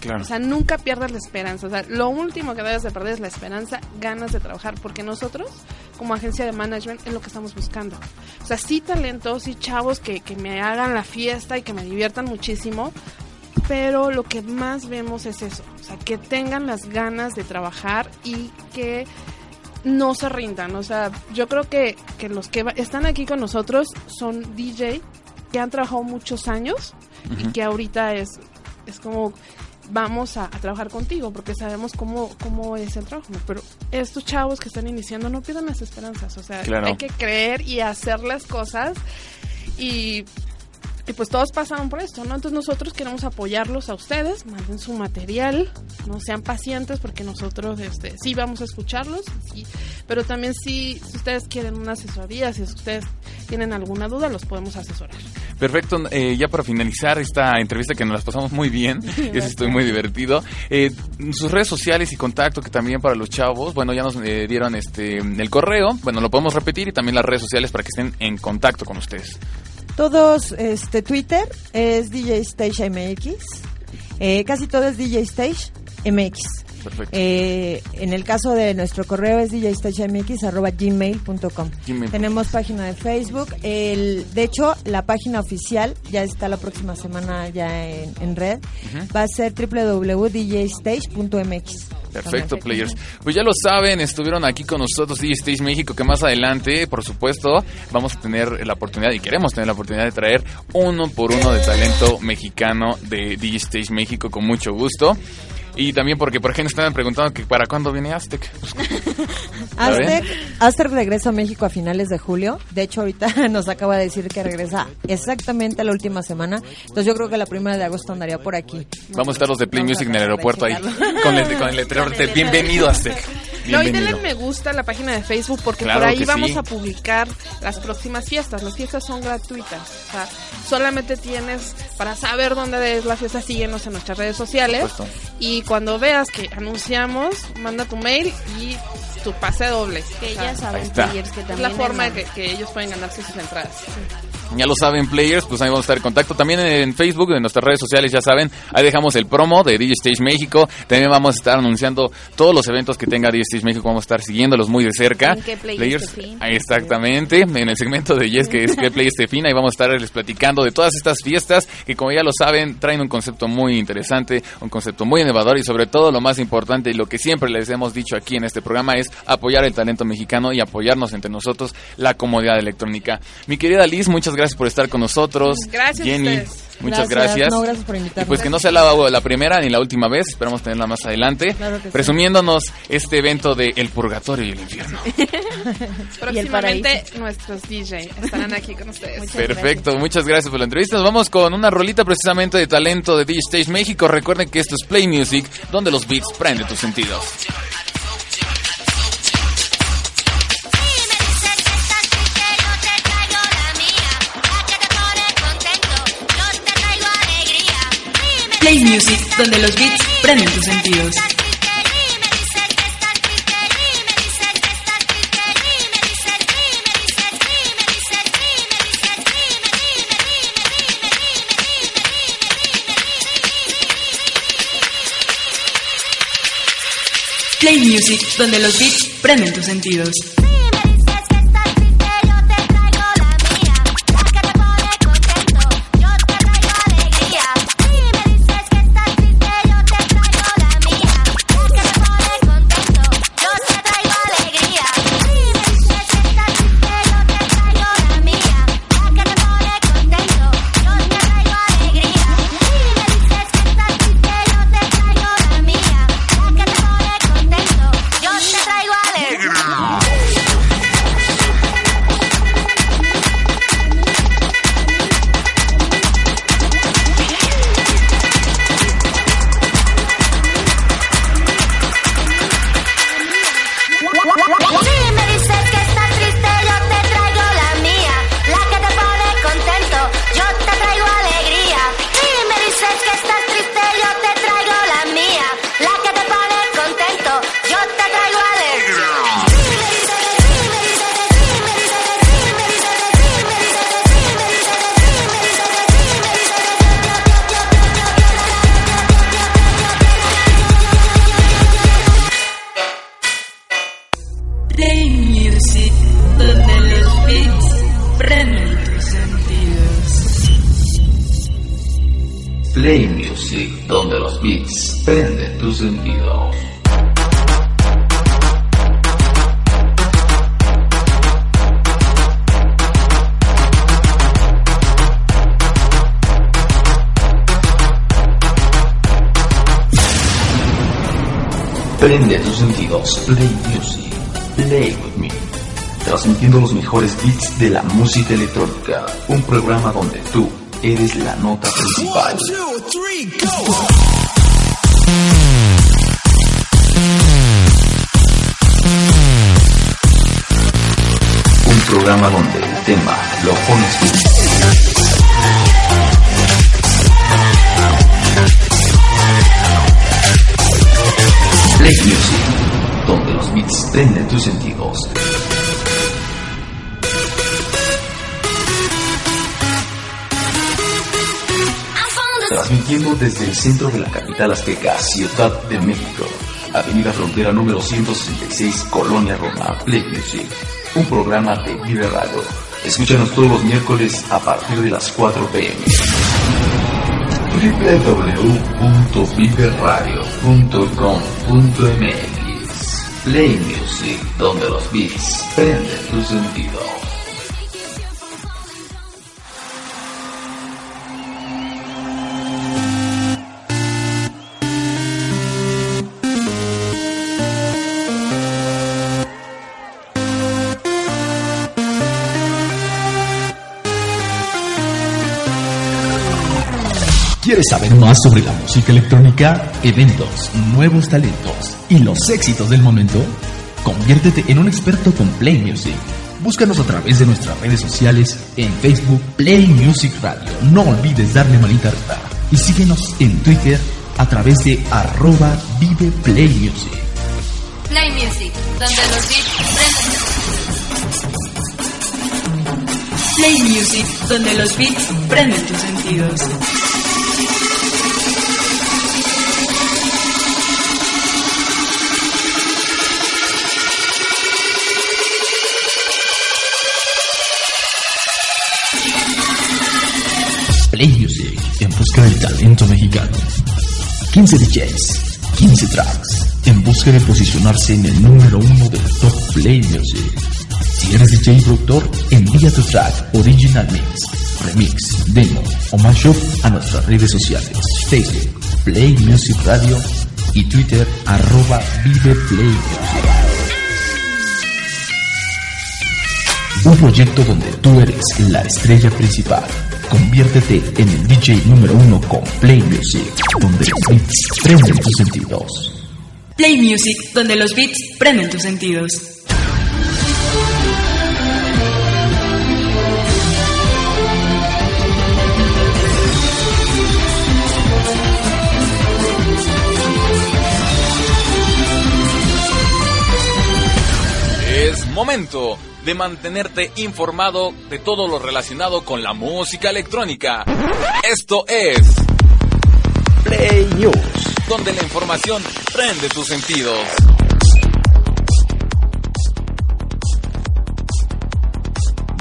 Claro. O sea, nunca pierdas la esperanza. O sea, lo último que debes de perder es la esperanza, ganas de trabajar, porque nosotros, como agencia de management, es lo que estamos buscando. O sea, sí talentos, sí chavos que, que me hagan la fiesta y que me diviertan muchísimo, pero lo que más vemos es eso. O sea, que tengan las ganas de trabajar y que no se rindan. O sea, yo creo que, que los que están aquí con nosotros son DJ que han trabajado muchos años y Ujú. que ahorita es, es como vamos a, a trabajar contigo porque sabemos cómo, cómo es el trabajo. Pero estos chavos que están iniciando no pierdan las esperanzas. O sea, Claro. hay que creer y hacer las cosas y y pues todos pasaron por esto, ¿no? Entonces nosotros queremos apoyarlos a ustedes, manden su material, no sean pacientes porque nosotros este, sí vamos a escucharlos, sí, pero también sí, si ustedes quieren una asesoría, si ustedes tienen alguna duda, los podemos asesorar. Perfecto, eh, ya para finalizar esta entrevista que nos las pasamos muy bien, yo sí estoy muy divertido. Eh, sus redes sociales y contacto que también para los chavos, bueno, ya nos eh, dieron este el correo, bueno, lo podemos repetir y también las redes sociales para que estén en contacto con ustedes. Todos, este, Twitter es DJ Stage MX. Eh, casi todo es DJ Stage MX. Perfecto. Eh, en el caso de nuestro correo es djstagmx.gmail.com. Gmail. Tenemos página de Facebook. El, de hecho, la página oficial ya está la próxima semana ya en, en red. Va a ser www.djstage.mx. Perfecto, players. Pues ya lo saben, estuvieron aquí con nosotros DJ Stage México, que más adelante, por supuesto, vamos a tener la oportunidad y queremos tener la oportunidad de traer uno por uno de talento mexicano de DJ Stage México con mucho gusto. Y también porque por ejemplo estaban preguntando que para cuándo viene Aztec. Pues. Aztec, Aztec regresa a México a finales de julio. De hecho, ahorita nos acaba de decir que regresa exactamente la última semana. Entonces, yo creo que la primera de agosto andaría por aquí. Vamos a estar los de Play Vamos Music en el aeropuerto ahí. Con el, con el letrero de bienvenido Aztec. No, y denle me gusta a la página de Facebook porque Claro por ahí vamos sí. a publicar las próximas fiestas. Las fiestas son gratuitas. O sea, solamente tienes para saber dónde es la fiesta, síguenos en nuestras redes sociales. Y cuando veas que anunciamos, manda tu mail y tu pase doble. Que O sea, ya saben, está. players, que es también la forma de que, que ellos pueden ganarse sus entradas. Ya lo saben, players, pues ahí vamos a estar en contacto. También en Facebook, en nuestras redes sociales, ya saben, ahí dejamos el promo de DJ Stage México. También vamos a estar anunciando todos los eventos que tenga DJ Stage México. Vamos a estar siguiéndolos muy de cerca. ¿En qué Players te fin? ahí exactamente, en el segmento de Yes, que es que Players te fin. Ahí vamos a estarles platicando de todas estas fiestas que, como ya lo saben, traen un concepto muy interesante, un concepto muy innovador y sobre todo lo más importante y lo que siempre les hemos dicho aquí en este programa es apoyar el talento mexicano y apoyarnos entre nosotros la comodidad electrónica. Mi querida Liz, muchas gracias por estar con nosotros. Gracias Jenny, muchas Gracias. gracias. No, gracias por invitarnos. Y pues que no sea la, la primera ni la última vez, esperamos tenerla más adelante, Claro que sí. presumiéndonos este evento de El Purgatorio y el Infierno. Próximamente nuestros DJ estarán aquí con ustedes. Perfecto, muchas gracias por la entrevista. Nos vamos con una rolita precisamente de talento de DJ Stage México. Recuerden que esto es Play Music, donde los beats prenden tus sentidos. Play Music, donde los beats prenden tus sentidos. Play Music, donde los beats prenden tus sentidos. Play Music, Play with me. Transmitiendo los mejores beats de la música electrónica. Un programa donde tú eres la nota principal. Un programa donde el tema lo pones tú. Play Music, prenden tus sentidos. Transmitiendo desde el centro de la capital azteca, Ciudad de México. Avenida Frontera número 166, Colonia Roma, Play Music. Un programa de Vive Radio. Escúchanos todos los miércoles a partir de las 4 pm. www.viveradio.com.mx Play Music, donde los beats prenden tus sentidos. ¿Quieres saber más sobre la música electrónica, eventos, nuevos talentos y los éxitos del momento? Conviértete en un experto con Play Music. Búscanos a través de nuestras redes sociales en Facebook Play Music Radio. No olvides darle manita arriba. Y síguenos en Twitter a través de arroba Vive Play Music. Play Music, donde los beats prenden. Play Music, donde los beats prenden tus sentidos. 15 DJs, 15 tracks, en busca de posicionarse en el número uno del Top Play Music. Si eres DJ y productor, envía tu track Original Mix, Remix, Demo o Mashup a nuestras redes sociales, Facebook, Play Music Radio y Twitter arroba Vive Play. Un proyecto donde tú eres la estrella principal. Conviértete en el DJ número uno con Play Music, donde los beats prenden tus sentidos. Play Music, donde los beats prenden tus sentidos. Es momento de mantenerte informado de todo lo relacionado con la música electrónica. Esto es Play News, donde la información prende tus sentidos.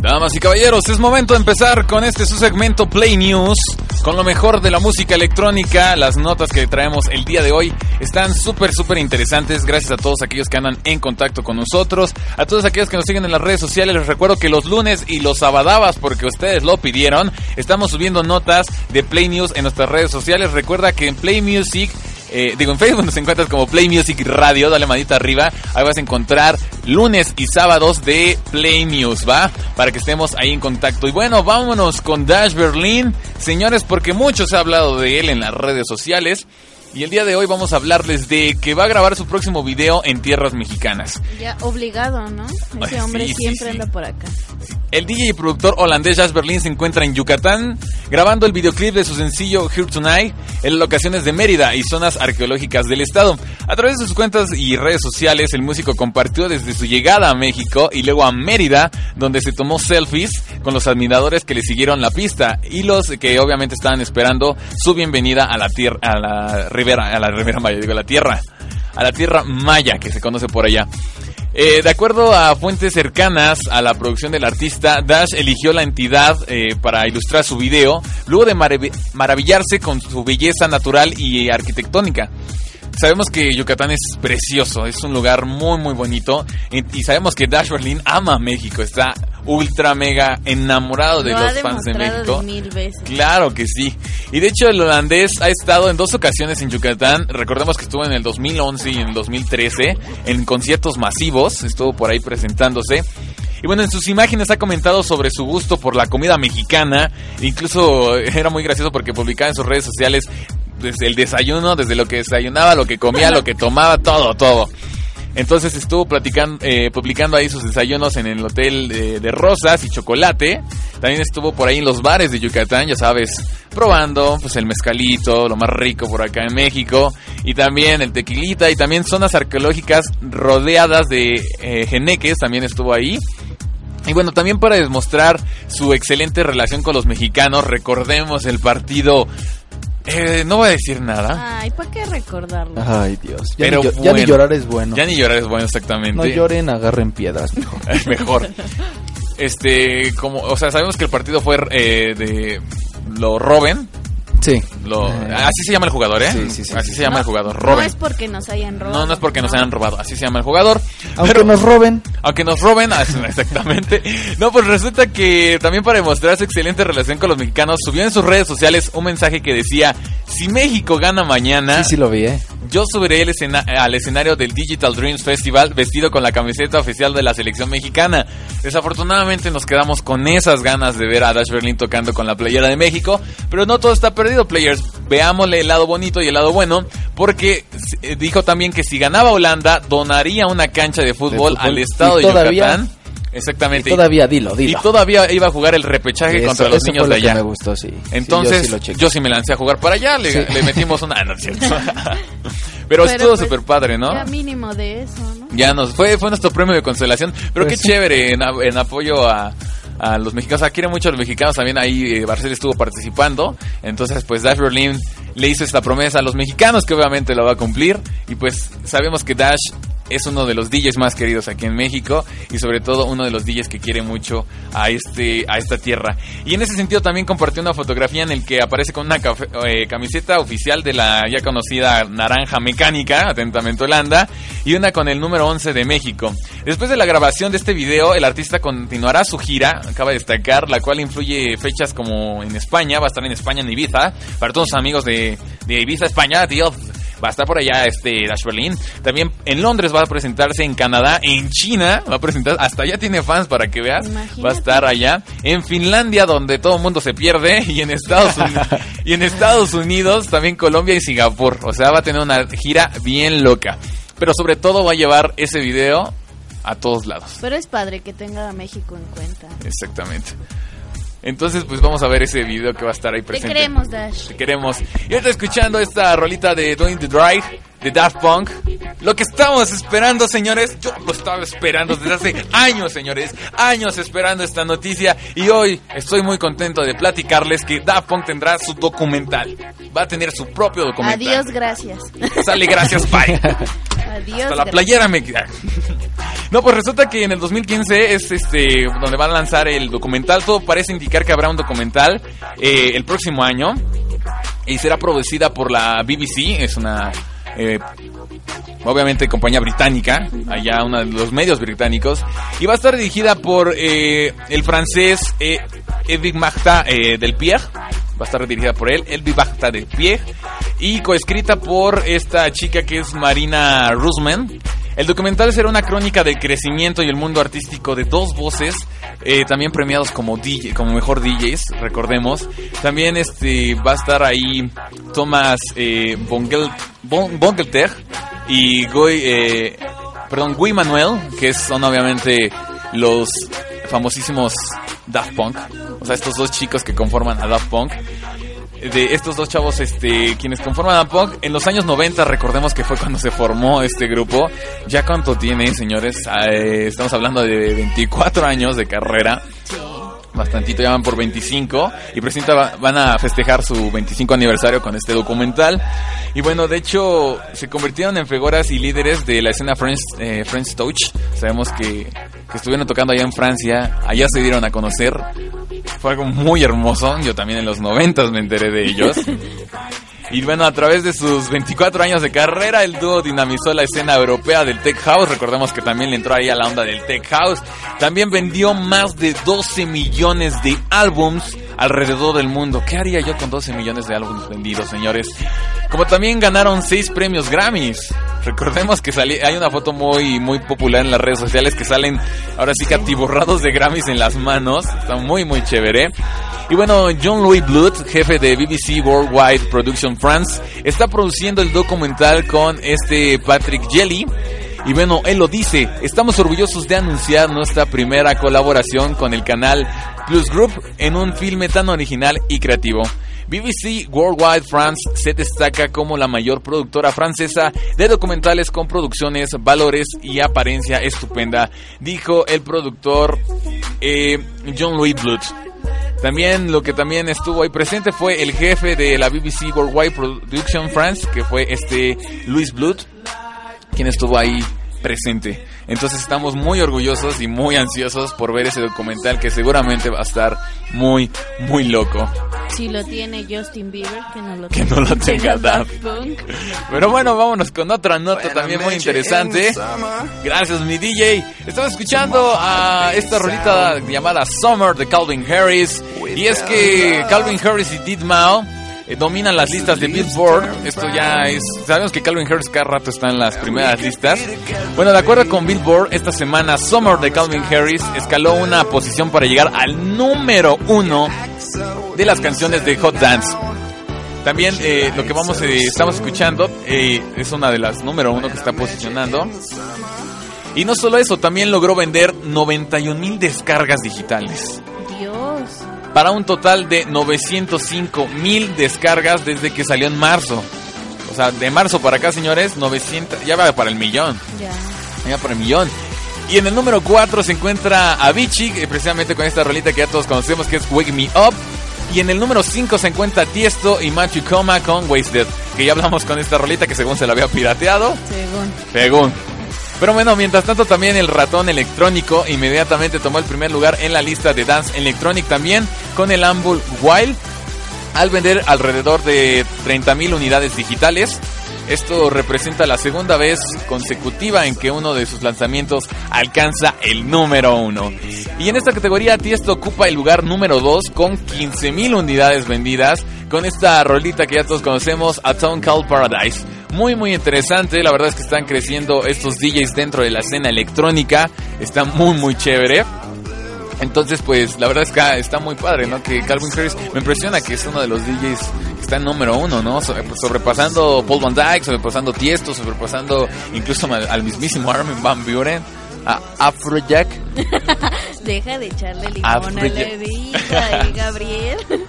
Damas y caballeros, es momento de empezar con este su segmento Play News, con lo mejor de la música electrónica. Las notas que traemos el día de hoy están súper, súper interesantes. Gracias a todos aquellos que andan en contacto con nosotros, a todos aquellos que nos siguen en las redes sociales. Les recuerdo que los lunes y los sabadabas, porque ustedes lo pidieron, estamos subiendo notas de Play News en nuestras redes sociales. Recuerda que en Play Music eh, digo, en Facebook nos encuentras como Play Music Radio, dale manita arriba, ahí vas a encontrar lunes y sábados de Play News, ¿va? Para que estemos ahí en contacto. Y bueno, vámonos con Dash Berlin, señores, porque mucho se ha hablado de él en las redes sociales. Y el día de hoy vamos a hablarles de que va a grabar su próximo video en tierras mexicanas. Ya obligado, ¿no? Ese Ay, hombre sí, sí, siempre sí. anda por acá. El DJ y productor holandés Jazz Berlin se encuentra en Yucatán grabando el videoclip de su sencillo Here Tonight en locaciones de Mérida y zonas arqueológicas del estado. A través de sus cuentas y redes sociales, el músico compartió desde su llegada a México y luego a Mérida, donde se tomó selfies con los admiradores que le siguieron la pista y los que obviamente estaban esperando su bienvenida a la tierra, a la a la maya, digo, a la tierra, a la tierra maya que se conoce por allá. Eh, de acuerdo a fuentes cercanas a la producción del artista, Dash eligió la entidad eh, para ilustrar su video, luego de marav- maravillarse con su belleza natural y arquitectónica. Sabemos que Yucatán es precioso, es un lugar muy muy bonito y, sabemos que Dash Berlin ama México, está ultra mega enamorado de Lo ha los fans de México. de mil veces. Claro que sí. Y de hecho el holandés ha estado en dos ocasiones en Yucatán. Recordemos que estuvo en el 2011 y en el 2013 en conciertos masivos. Estuvo por ahí presentándose. Y bueno, en sus imágenes ha comentado sobre su gusto por la comida mexicana. Incluso era muy gracioso porque publicaba en sus redes sociales desde el desayuno, desde lo que desayunaba, lo que comía, lo que tomaba, todo, todo. Entonces estuvo eh, publicando ahí sus desayunos en el hotel de, rosas y chocolate. También estuvo por ahí en los bares de Yucatán, ya sabes, probando pues el mezcalito, lo más rico por acá en México. Y también el tequilita y también zonas arqueológicas rodeadas de eh, también estuvo ahí. Y bueno, también para demostrar su excelente relación con los mexicanos, recordemos el partido... eh, no voy a decir nada. Ay, ¿para qué recordarlo? Ay, Dios. Ya, Pero ni, ya ni llorar es bueno. Ya ni llorar es bueno, exactamente. No lloren, agarren piedras. mejor. mejor. Este, como, o sea, sabemos que el partido fue eh, de lo Robin. Sí. Lo, así se llama el jugador, ¿eh? Sí, sí, sí, así sí. se llama No, el jugador, No Robin. es porque nos hayan robado. No, no es porque nos hayan robado, así se llama el jugador. Aunque Pero- nos roben. Aunque nos roben, ah, exactamente. No, pues resulta que también para demostrar su excelente relación con los mexicanos, subió en sus redes sociales un mensaje que decía, si México gana mañana, Sí, sí lo vi, ¿eh? Yo subiré el escena- al escenario del Digital Dreams Festival vestido con la camiseta oficial de la selección mexicana. Desafortunadamente nos quedamos con esas ganas de ver a Dash Berlin tocando con la playera de México, pero no todo está perdido, players. Veámosle el lado bonito y el lado bueno, porque dijo también que si ganaba Holanda, donaría una cancha de fútbol, fútbol. al estado de Yucatán. Exactamente. Y todavía, dilo, dilo. Y todavía iba a jugar el repechaje Eso- contra los niños de allá. me gustó, sí. Entonces, Sí, yo sí lo sí chequé. me lancé a jugar para allá, le, Sí. le metimos una... Ah, no, es cierto. Pero, Pero, estuvo pues, súper padre, ¿no? Ya mínimo de eso, ¿no? Ya nos fue, fue nuestro premio de consolación. Pero Pues qué sí. chévere en, apoyo a, a los mexicanos. O sea, quiere mucho a los mexicanos. También ahí eh, Barcel estuvo participando. Entonces, pues Dash Berlin le hizo esta promesa a los mexicanos que obviamente lo va a cumplir. Y pues sabemos que Dash es uno de los DJs más queridos aquí en México y sobre todo uno de los DJs que quiere mucho a este a esta tierra. Y en ese sentido también compartió una fotografía en el que aparece con una eh, camiseta oficial de la ya conocida naranja mecánica, atentamente Holanda, y una con el número 11 de México. Después de la grabación de este video, el artista continuará su gira, acaba de destacar, la cual influye fechas como en España, va a estar en España en Ibiza, para todos los amigos de, de Ibiza, España, tío, Va a estar por allá este Dash Berlin. También en Londres va a presentarse, en Canadá, en China va a presentar, hasta allá tiene fans para que veas. Imagínate. Va a estar allá. En Finlandia, donde todo el mundo se pierde. Y en Estados Unidos, y en Estados Unidos, también Colombia y Singapur. O sea, va a tener una gira bien loca. Pero sobre todo va a llevar ese video a todos lados. Pero es padre que tenga a México en cuenta. Exactamente. Entonces, pues vamos a ver ese video que va a estar ahí Te presente. queremos, Dash. Te queremos. Y ahorita escuchando esta rolita de Doing the Drive de Daft Punk. Lo que estamos esperando, señores. Yo lo estaba esperando desde hace años, señores. Años esperando esta noticia. Y hoy estoy muy contento de platicarles que Daft Punk tendrá su documental. Va a tener su propio documental. Adiós, gracias. Sale gracias, bye. Adiós. Hasta la gracias. playera me No, pues resulta que en el 2015 es este donde van a lanzar el documental. Todo parece indicar que habrá un documental eh, el próximo año y será producida por la BBC. Es una eh, obviamente compañía británica, allá uno de los medios británicos, y va a estar dirigida por eh, el francés eh, Edwin Magda eh, del Pierre. Va a estar dirigida por él, Edwin Magda del Pierre, y coescrita por esta chica que es Marina Rusman. El documental será una crónica del crecimiento y el mundo artístico de dos voces, eh, también premiados como DJ, como mejor DJs, recordemos. También este va a estar ahí Thomas eh, Bongel, Bon- Bongelter y eh, perdón, Guy Manuel, que son obviamente los famosísimos Daft Punk. O sea, estos dos chicos que conforman a Daft Punk de estos dos chavos este quienes conforman a Punk en los años 90 recordemos que fue cuando se formó este grupo. Ya cuánto tiene señores Eh, estamos hablando de 24 años de carrera. Bastantito ya van por 25 y presenta va- van a festejar su 25 aniversario con este documental. Y bueno de hecho se convirtieron en figuras y líderes de la escena French, eh, French Touch. Sabemos que, que estuvieron tocando allá en Francia allá se dieron a conocer. Fue algo muy hermoso yo también en los 90 me enteré de ellos y bueno, a través de sus 24 años de carrera, el dúo dinamizó la escena europea del Tech House. Recordemos que también le entró ahí a la onda del Tech House. También vendió más de 12 millones de álbums alrededor del mundo. ¿Qué haría yo con 12 millones de álbumes vendidos, señores? Como también ganaron 6 premios Grammys. Recordemos que sali- hay una foto muy muy popular en las redes sociales que salen ahora sí que de Grammys en las manos. Está muy muy chévere. Y bueno, John Louis Blood, jefe de BBC Worldwide Production France, está produciendo el documental con este Patrick Jelly. Y bueno, él lo dice, estamos orgullosos de anunciar nuestra primera colaboración con el canal Plus Group en un filme tan original y creativo. BBC Worldwide France se destaca como la mayor productora francesa de documentales con producciones, valores y apariencia estupenda, dijo el productor eh, John Louis Blood. También lo que también estuvo ahí presente fue el jefe de la BBC Worldwide Production France, que fue este Luis Blood, quien estuvo ahí presente. Entonces estamos muy orgullosos y muy ansiosos por ver ese documental que seguramente va a estar muy, muy loco. Si lo tiene Justin Bieber, que no lo Que no lo tenga Daft Punk. Pero bueno, vámonos con otra nota también muy interesante. Gracias, mi DJ. Estaba escuchando a esta rolita llamada Summer de Calvin Harris. Y es que Calvin Harris y Dead Mao eh, dominan las listas de Billboard. Esto ya es. Sabemos que Calvin Harris cada rato está en las primeras listas. Bueno, de acuerdo con Billboard, esta semana Summer de Calvin Harris escaló una posición para llegar al número uno de las canciones de Hot Dance. También eh, lo que vamos eh, estamos escuchando eh, es una de las número uno que está posicionando. Y no solo eso, también logró vender 91 mil descargas digitales. Dios. Para un total de 905 mil descargas desde que salió en marzo. O sea, de marzo para acá, señores, 900, ya va para el millón. Ya. Ya para el millón. Y en el número 4 se encuentra Avicii, eh, precisamente con esta rolita que ya todos conocemos que es Wake Me Up. Y en el número 5 se encuentra Tiesto y Matthew Coma con Wasted, que ya hablamos con esta rolita que según se la había pirateado. Según. Según. Pero bueno, mientras tanto también el ratón electrónico inmediatamente tomó el primer lugar en la lista de Dance Electronic también con el Ambul Wild al vender alrededor de 30.000 unidades digitales. Esto representa la segunda vez consecutiva en que uno de sus lanzamientos alcanza el número uno. Y en esta categoría Tiesto ocupa el lugar número 2 con 15.000 unidades vendidas con esta rolita que ya todos conocemos, A Town Called Paradise. Muy muy interesante, la verdad es que están creciendo estos DJs dentro de la escena electrónica, está muy muy chévere. Entonces, pues, la verdad es que está muy padre, ¿no? Que Calvin Harris me impresiona que es uno de los DJs que está en número uno, ¿no? So- Sobrepasando Paul Van Dyke, sobrepasando Tiesto, sobrepasando incluso al mismísimo Armin Van Buren, a Afrojack. Deja de echarle limón Ah, a la pues herida, eh, Gabriel.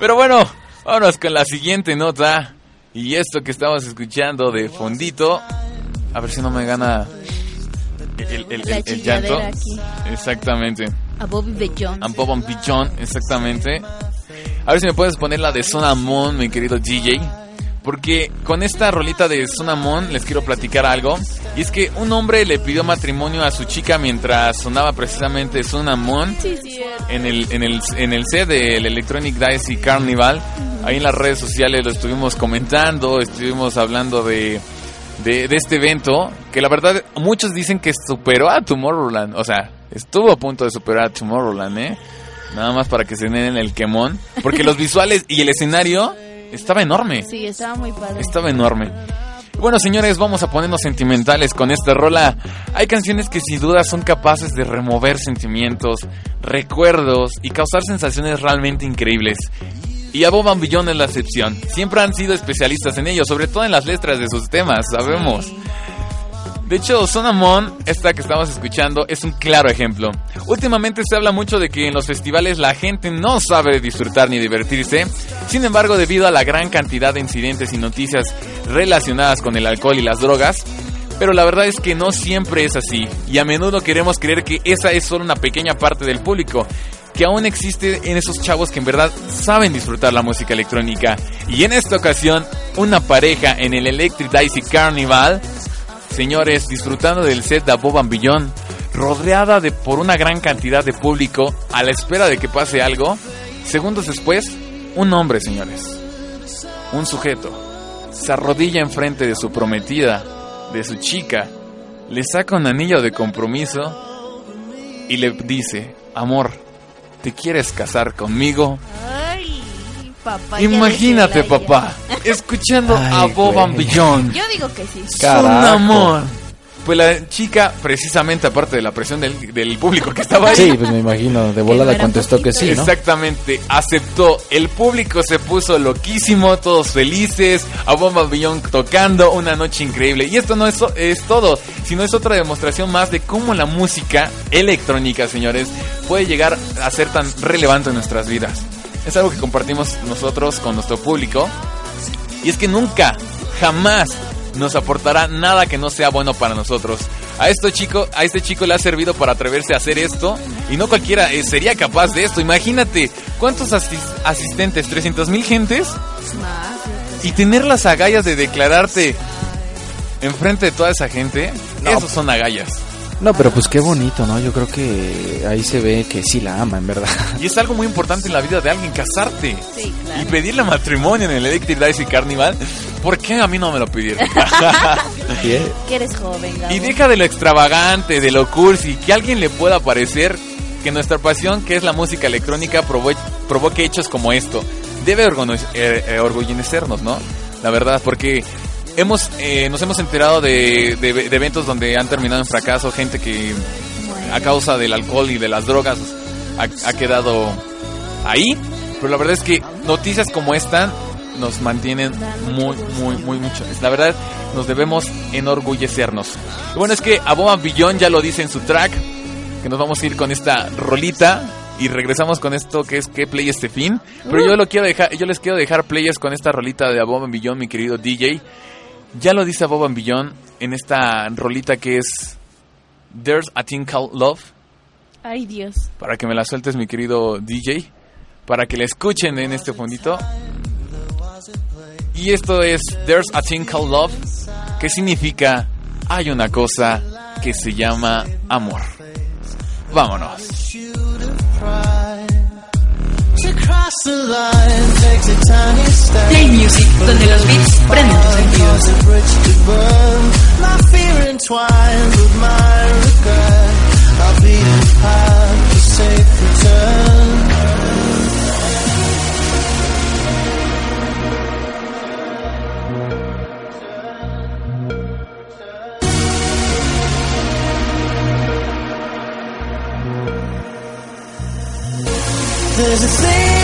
Pero bueno, vámonos con la siguiente nota. Y esto que estamos escuchando de fondito, a ver si no me gana el, el- el- el llanto. aquí. Exactamente. A Bobby Bellón. A Bob and Pigeon, exactamente. A ver si me puedes poner la de Sonamon, mi querido DJ. Porque con esta rolita de Sonamon les quiero platicar algo. Y es que un hombre le pidió matrimonio a su chica mientras sonaba precisamente Sonamon Sí, cierto. en el, en el, en el set del Electronic Dice Carnival. Ahí en las redes sociales lo estuvimos comentando, estuvimos hablando de, de, de este evento, que la verdad muchos dicen que superó a Tomorrowland. O sea, estuvo a punto de superar a Tomorrowland, ¿eh? Nada más para que se den el quemón. Porque los visuales y el escenario estaba enorme. Sí, estaba muy padre. Estaba enorme. Bueno, señores, vamos a ponernos sentimentales con esta rola. Hay canciones que sin duda son capaces de remover sentimientos, recuerdos y causar sensaciones realmente increíbles. Y a Bob es la excepción. Siempre han sido especialistas en ello, sobre todo en las letras de sus temas, sabemos. De hecho, Sonamon, esta que estamos escuchando, es un claro ejemplo. Últimamente se habla mucho de que en los festivales la gente no sabe disfrutar ni divertirse. Sin embargo, debido a la gran cantidad de incidentes y noticias relacionadas con el alcohol y las drogas, pero la verdad es que no siempre es así. Y a menudo queremos creer que esa es solo una pequeña parte del público. Que aún existe en esos chavos que en verdad saben disfrutar la música electrónica. Y en esta ocasión, una pareja en el Electric Daisy Carnival Señores, disfrutando del set de Bob and Beyond, rodeada de por una gran cantidad de público, a la espera de que pase algo, segundos después, un hombre, señores, un sujeto, se arrodilla enfrente de su prometida, de su chica, le saca un anillo de compromiso y le dice, amor, ¿te quieres casar conmigo? Ay, papá. Imagínate, papá, escuchando a Ay, Bob. Beyond. Yo digo que sí. Son amor. Pues la chica, precisamente aparte de la presión del, del público que estaba ahí. Sí, pues me imagino, de volada contestó que sí, ¿no? Exactamente, aceptó. El público se puso loquísimo, todos felices, a Bomba Billón tocando, una noche increíble. Y esto no es, es todo, sino es otra demostración más de cómo la música electrónica, señores, puede llegar a ser tan relevante en nuestras vidas. Es algo que compartimos nosotros con nuestro público. Y es que nunca, jamás nos aportará nada que no sea bueno para nosotros. A esto chico, a este chico le ha servido para atreverse a hacer esto y no cualquiera eh, sería capaz de esto. Imagínate cuántos asis- asistentes, 300 mil gentes y tener las agallas de declararte enfrente de toda esa gente. Esos son agallas. No, pero pues qué bonito, ¿no? Yo creo que ahí se ve que sí la ama, en verdad. Y es algo muy importante en la vida de alguien, casarte. Sí, claro. Y pedirle matrimonio en el Electric Daisy Carnival. ¿Por qué a mí no me lo pidieron? Que eres joven, Gabo. Y deja de lo extravagante, de lo cursi, que a alguien le pueda parecer que nuestra pasión, que es la música electrónica, provo- provoque hechos como esto. debe orgono- eh, eh, orgullecernos, ¿no? La verdad, porque hemos eh, nos hemos enterado de, de- eventos donde han terminado en fracaso, gente que a causa del alcohol y de las drogas ha, quedado ahí. Pero la verdad es que noticias como esta nos mantienen muy, muy, muy mucho. La verdad, nos debemos enorgullecernos. Lo bueno es que Aboba Billón ya lo dice en su track, que nos vamos a ir con esta rolita y regresamos con esto que es que play este fin. Pero yo lo quiero dejar, yo les quiero dejar players con esta rolita de Aboba Billón, mi querido DJ. Ya lo dice Aboba Billón en esta rolita que es There's a Thing Called Love Ay, Dios. para que me la sueltes mi querido DJ, para que la escuchen en este fondito. Y esto es There's a Thing Called Love, que significa hay una cosa que se llama amor. Vámonos. Play Music, donde los beats prenden tus sentidos. There's a thing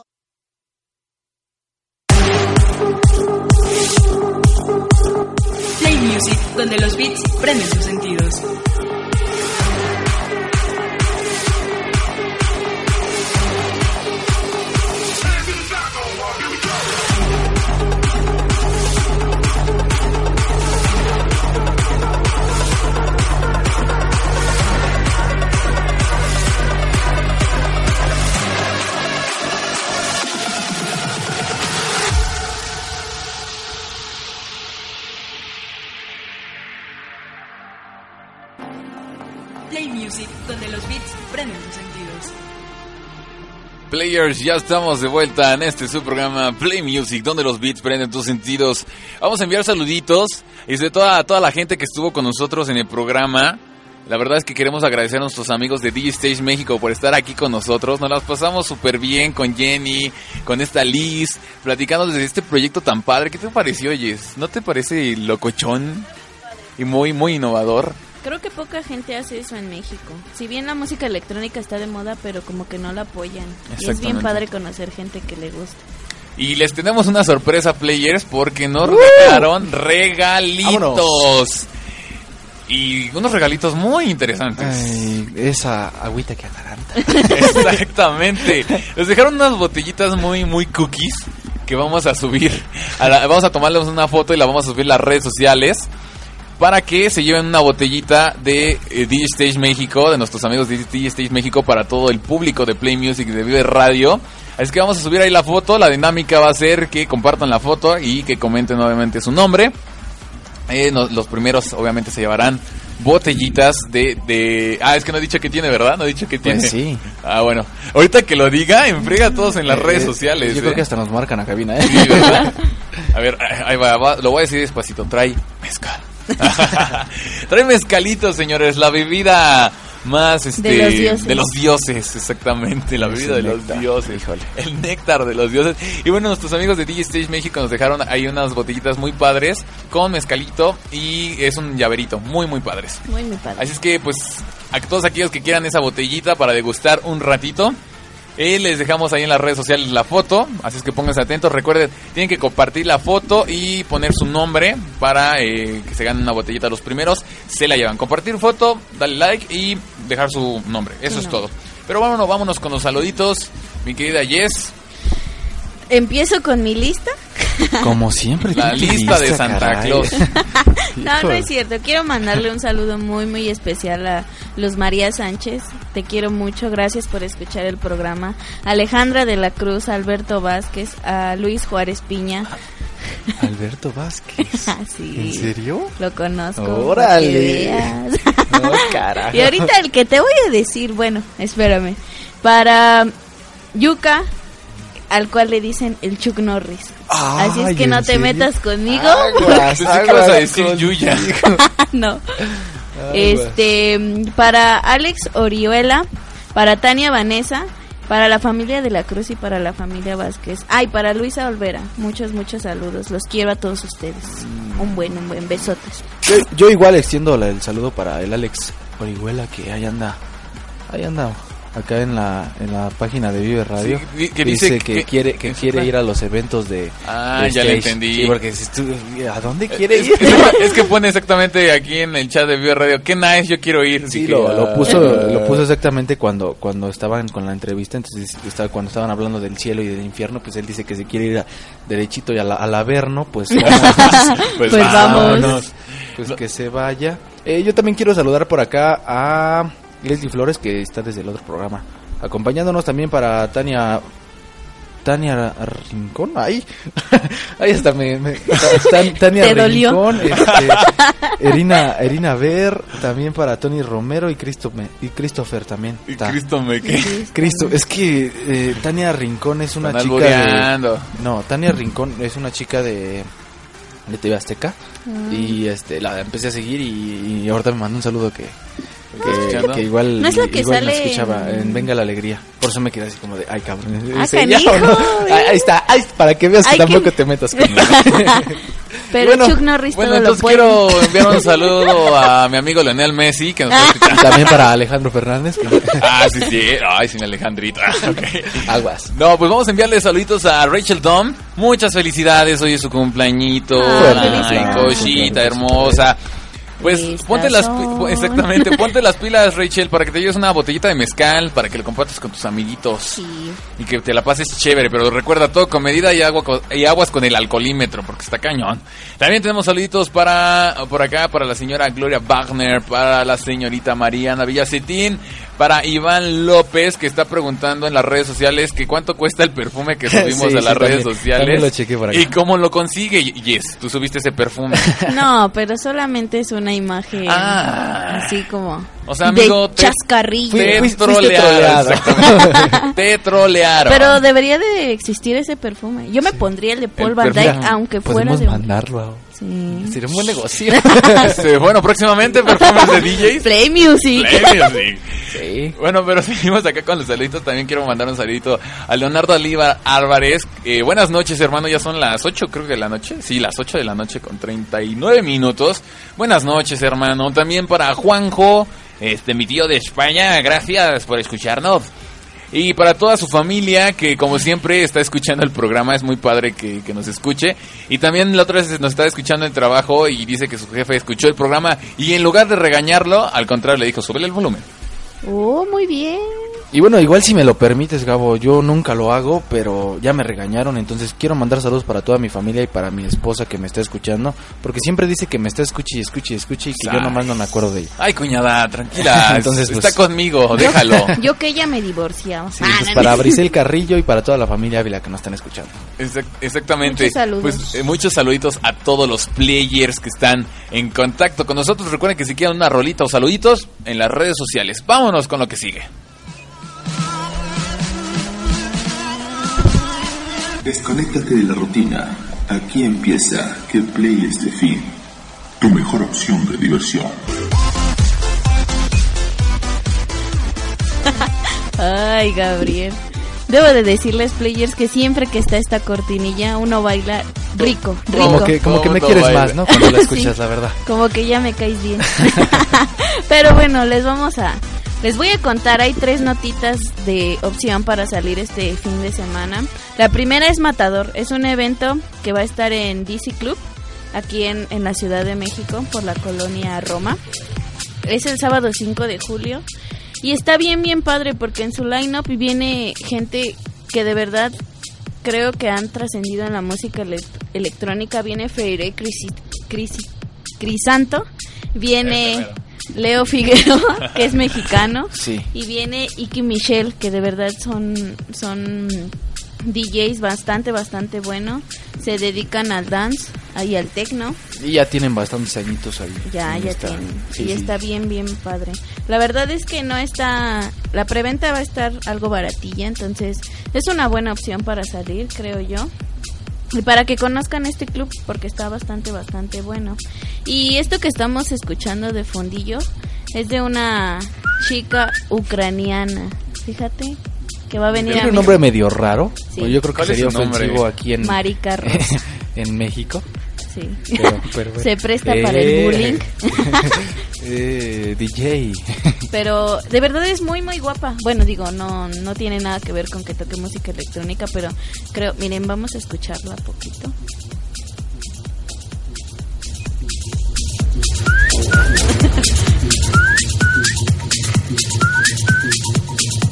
Donde los beats prenden tus sentidos. Players, ya estamos de vuelta en este su programa Play Music, donde los beats prenden tus sentidos. Vamos a enviar saluditos y de toda, toda la gente que estuvo con nosotros en el programa. La verdad es que queremos agradecer a nuestros amigos de DJ Stage México por estar aquí con nosotros. Nos las pasamos súper bien con Jenny, con esta Liz, platicando desde este proyecto tan padre. ¿Qué te pareció, Jess? ¿No te parece locochón y muy, muy innovador? Creo que poca gente hace eso en México. Si bien la música electrónica está de moda, pero como que no la apoyan. Y es bien padre conocer gente que le gusta. Y les tenemos una sorpresa, players, porque nos regalaron regalitos. Y unos regalitos muy interesantes. Ay, esa agüita que ataranta. Exactamente. Nos dejaron unas botellitas muy, muy cookies que vamos a subir. a la- vamos a tomarles una foto y la vamos a subir a las redes sociales para que se lleven una botellita de eh, DJ Stage México, de nuestros amigos de DJ Stage México para todo el público de Play Music y de Vive Radio. Así que vamos a subir ahí la foto. La dinámica va a ser que compartan la foto y que comenten obviamente su nombre. Eh, no- los primeros obviamente se llevarán botellitas de, de... Ah, es que no he dicho que tiene, ¿verdad? No he dicho que tiene. Pues sí. Ah, bueno. Ahorita que lo diga, enfrega a todos en las Eh, redes sociales. Yo ¿eh? creo que hasta nos marcan a cabina, ¿eh? Sí, ¿verdad? A ver, ahí va, va, lo voy a decir despacito. Trae mezcal. Trae mezcalito, señores. La bebida más este, De los dioses. de los dioses, exactamente. La bebida de los dioses. El néctar de los dioses. Y bueno, nuestros amigos de DJ Stage México nos dejaron ahí unas botellitas muy padres con mezcalito y es un llaverito. Muy, muy padres. Muy, muy padre. Así es que, pues, a todos aquellos que quieran esa botellita para degustar un ratito, eh, les dejamos ahí en las redes sociales la foto. Así es que pónganse atentos. Recuerden, tienen que compartir la foto y poner su nombre para eh, que se ganen una botellita los primeros. Se la llevan. Compartir foto, darle like y dejar su nombre. Eso es todo. Pero vámonos, vámonos con los saluditos. Mi querida Jess, Empiezo con mi lista. Como siempre. la lista de Santa caray. Claus. No, no es cierto. Quiero mandarle un saludo muy, muy especial a Luz María Sánchez. Te quiero mucho. Gracias por escuchar el programa. Alejandra de la Cruz, Alberto Vázquez, a Luis Juárez Piña, Alberto Vázquez. Sí. ¿En serio? Lo conozco. Órale. No, carajo. y ahorita el que te voy a decir, bueno, espérame. Para Yuka, al cual le dicen el Chuck Norris. Así es que no ¿en te serio? metas conmigo. Aguas, Pensé que ibas a decir con- Yuya. no. Aguas. Este, para Alex Orihuela, para Tania Vanessa, para la familia de la Cruz y para la familia Vázquez. Ay, para Luisa Olvera. Muchos, muchos saludos. Los quiero a todos ustedes. Un buen, un buen besotes. Yo, yo igual extiendo el saludo para el Alex Orihuela que ahí anda. Ahí anda. Acá en la, en la página de Vive Radio Sí, que dice que, que- quiere que quiere ir a los eventos de Ah, de ya le entendí. Sí, porque si tú- ¿a dónde quiere Es, ir? es- que pone exactamente aquí en el chat de Vive Radio, qué nice, yo quiero ir. Sí, que, lo, ah, lo puso lo puso exactamente cuando cuando estaban con la entrevista, entonces estaba, cuando estaban hablando del cielo y del infierno, pues él dice que si quiere ir a- derechito y a la- al Averno, pues Pues Pues vamos. Pues que se vaya. Eh, yo también quiero saludar por acá a Leslie Flores que está desde el otro programa, acompañándonos también para Tania Tania Rincón, ahí, ahí está, me, me- Tan- Tania ¿Te dolió? Rincón, este, Erina, Erina Ver, también para Tony Romero y, Cristo, y Christopher también. me que. Cristo, es que eh, Tania Rincón es una Están chica albureando. de... No, Tania Rincón es una chica de, de TV Azteca Ah. y este la empecé a seguir y, y ahorita me mandó un saludo que, que, que igual, ¿No es la que igual me sale escuchaba en- en Venga la Alegría. Por eso me quedé así como de, ay cabrón. Ah, ¿es ella canijo, o no? eh. Ahí, está, ahí, para que veas que Hay que- tampoco te metas conmigo. Pero Bueno, Chuck Norris Bueno, todo lo entonces puede. quiero enviar un saludo a mi amigo Leonel Messi, que nos está. También para Alejandro Fernández. que- Ah, sí, sí. Ay, sin Alejandrita. Ok. Aguas. No, pues vamos a enviarle saluditos a Rachel Dom. Muchas felicidades, hoy es su cumpleañito. Ah, Ay, felicidades. cosita hermosa. Pues ponte las son. exactamente, ponte las pilas, Rachel, para que te lleves una botellita de mezcal, para que lo compartas con tus amiguitos Sí. y que te la pases chévere, pero recuerda todo con medida y agua y aguas con el alcoholímetro, porque está cañón. También tenemos saluditos para por acá para la señora Gloria Wagner, para la señorita Mariana Villacetín, para Iván López que está preguntando en las redes sociales que cuánto cuesta el perfume que subimos Sí, a las sí, redes también- sociales también lo chequé por acá. y cómo lo consigue. Yes, tú subiste ese perfume. No, pero solamente es una imagen Ah. así como O sea, amigo, de te- chascarrillo. Te fuiste trolearon, troleado. exactamente. Te trolearon. Pero debería de existir ese perfume. Yo me pondría el de Paul El Van. Dyke, aunque fuera de un- mandarlo. Sí. Sería un buen negocio. Este, bueno, próximamente perfumes de DJs. Play Music. Play Music. Sí. Bueno, pero seguimos acá con los saluditos. También quiero mandar un saludito a Leonardo Alíbar Álvarez. Eh, buenas noches, hermano. Ya son las 8, creo que de la noche. Sí, las 8 de la noche con 39 minutos. Buenas noches, hermano. También para Juanjo, este, mi tío de España. Gracias por escucharnos. Y para toda su familia que como siempre está escuchando el programa, es muy padre que, que nos escuche. Y también la otra vez nos estaba escuchando en trabajo y dice que su jefe escuchó el programa y en lugar de regañarlo, al contrario le dijo, súbele el volumen. Oh, muy bien. Y bueno, igual si me lo permites, Gabo, yo nunca lo hago, pero ya me regañaron, entonces quiero mandar saludos para toda mi familia y para mi esposa que me está escuchando, porque siempre dice que me está escuche y escuche y escuche y que yo nomás no me acuerdo de ella. Ay, cuñada, tranquila. Entonces, está pues- conmigo, déjalo. Yo que ella me divorciaba. Sí, pues para Brisel Carrillo y para toda la familia Ávila que nos están escuchando. Exact- exactamente. Muchos saludos. Pues eh, muchos saluditos a todos los players que están en contacto con nosotros. Recuerden que si quieren una rolita o saluditos en las redes sociales. Vámonos con lo que sigue. Desconéctate de la rutina. Aquí empieza Que Play es de fin. Tu mejor opción de diversión. Ay, Gabriel. Debo de decirles, players, que siempre que está esta cortinilla, uno baila rico, rico. Como que, como que me quieres baila. más, ¿no? Cuando la Sí. escuchas, la verdad. Como que ya me caes bien. Pero bueno, les vamos a... Les voy a contar, hay tres notitas de opción para salir este fin de semana. La primera es Matador, es un evento que va a estar en DC Club, aquí en, en la Ciudad de México, por la colonia Roma. Es el sábado 5 de julio. Y está bien, bien padre, porque en su line-up viene gente que de verdad creo que han trascendido en la música ele- electrónica. Viene Crisi- Crisanto, viene Leo Figueroa, que es mexicano, Sí. y viene Iki Michelle, que de verdad son, son DJs bastante, bastante bueno. Se dedican al dance y al techno. Y ya tienen bastantes añitos ahí. Ya, ya tienen. sí, y sí. está bien, bien padre. La verdad es que no está. La preventa va a estar algo baratilla, entonces es una buena opción para salir, creo yo. Y para que conozcan este club, porque está bastante, bastante bueno. Y esto que estamos escuchando de fondillo es de una chica ucraniana. Fíjate que va a venir Tiene a un nombre medio raro. Sí. o Yo creo que ¿Cuál es sería ofensivo aquí en, Marica Rosa. en México. Sí. Pero- pero- Se presta para el Eh, bullying. eh, DJ. Pero de verdad es muy muy guapa. Bueno, digo, no no tiene nada que ver con que toque música electrónica, pero creo, miren, vamos a escucharla poquito.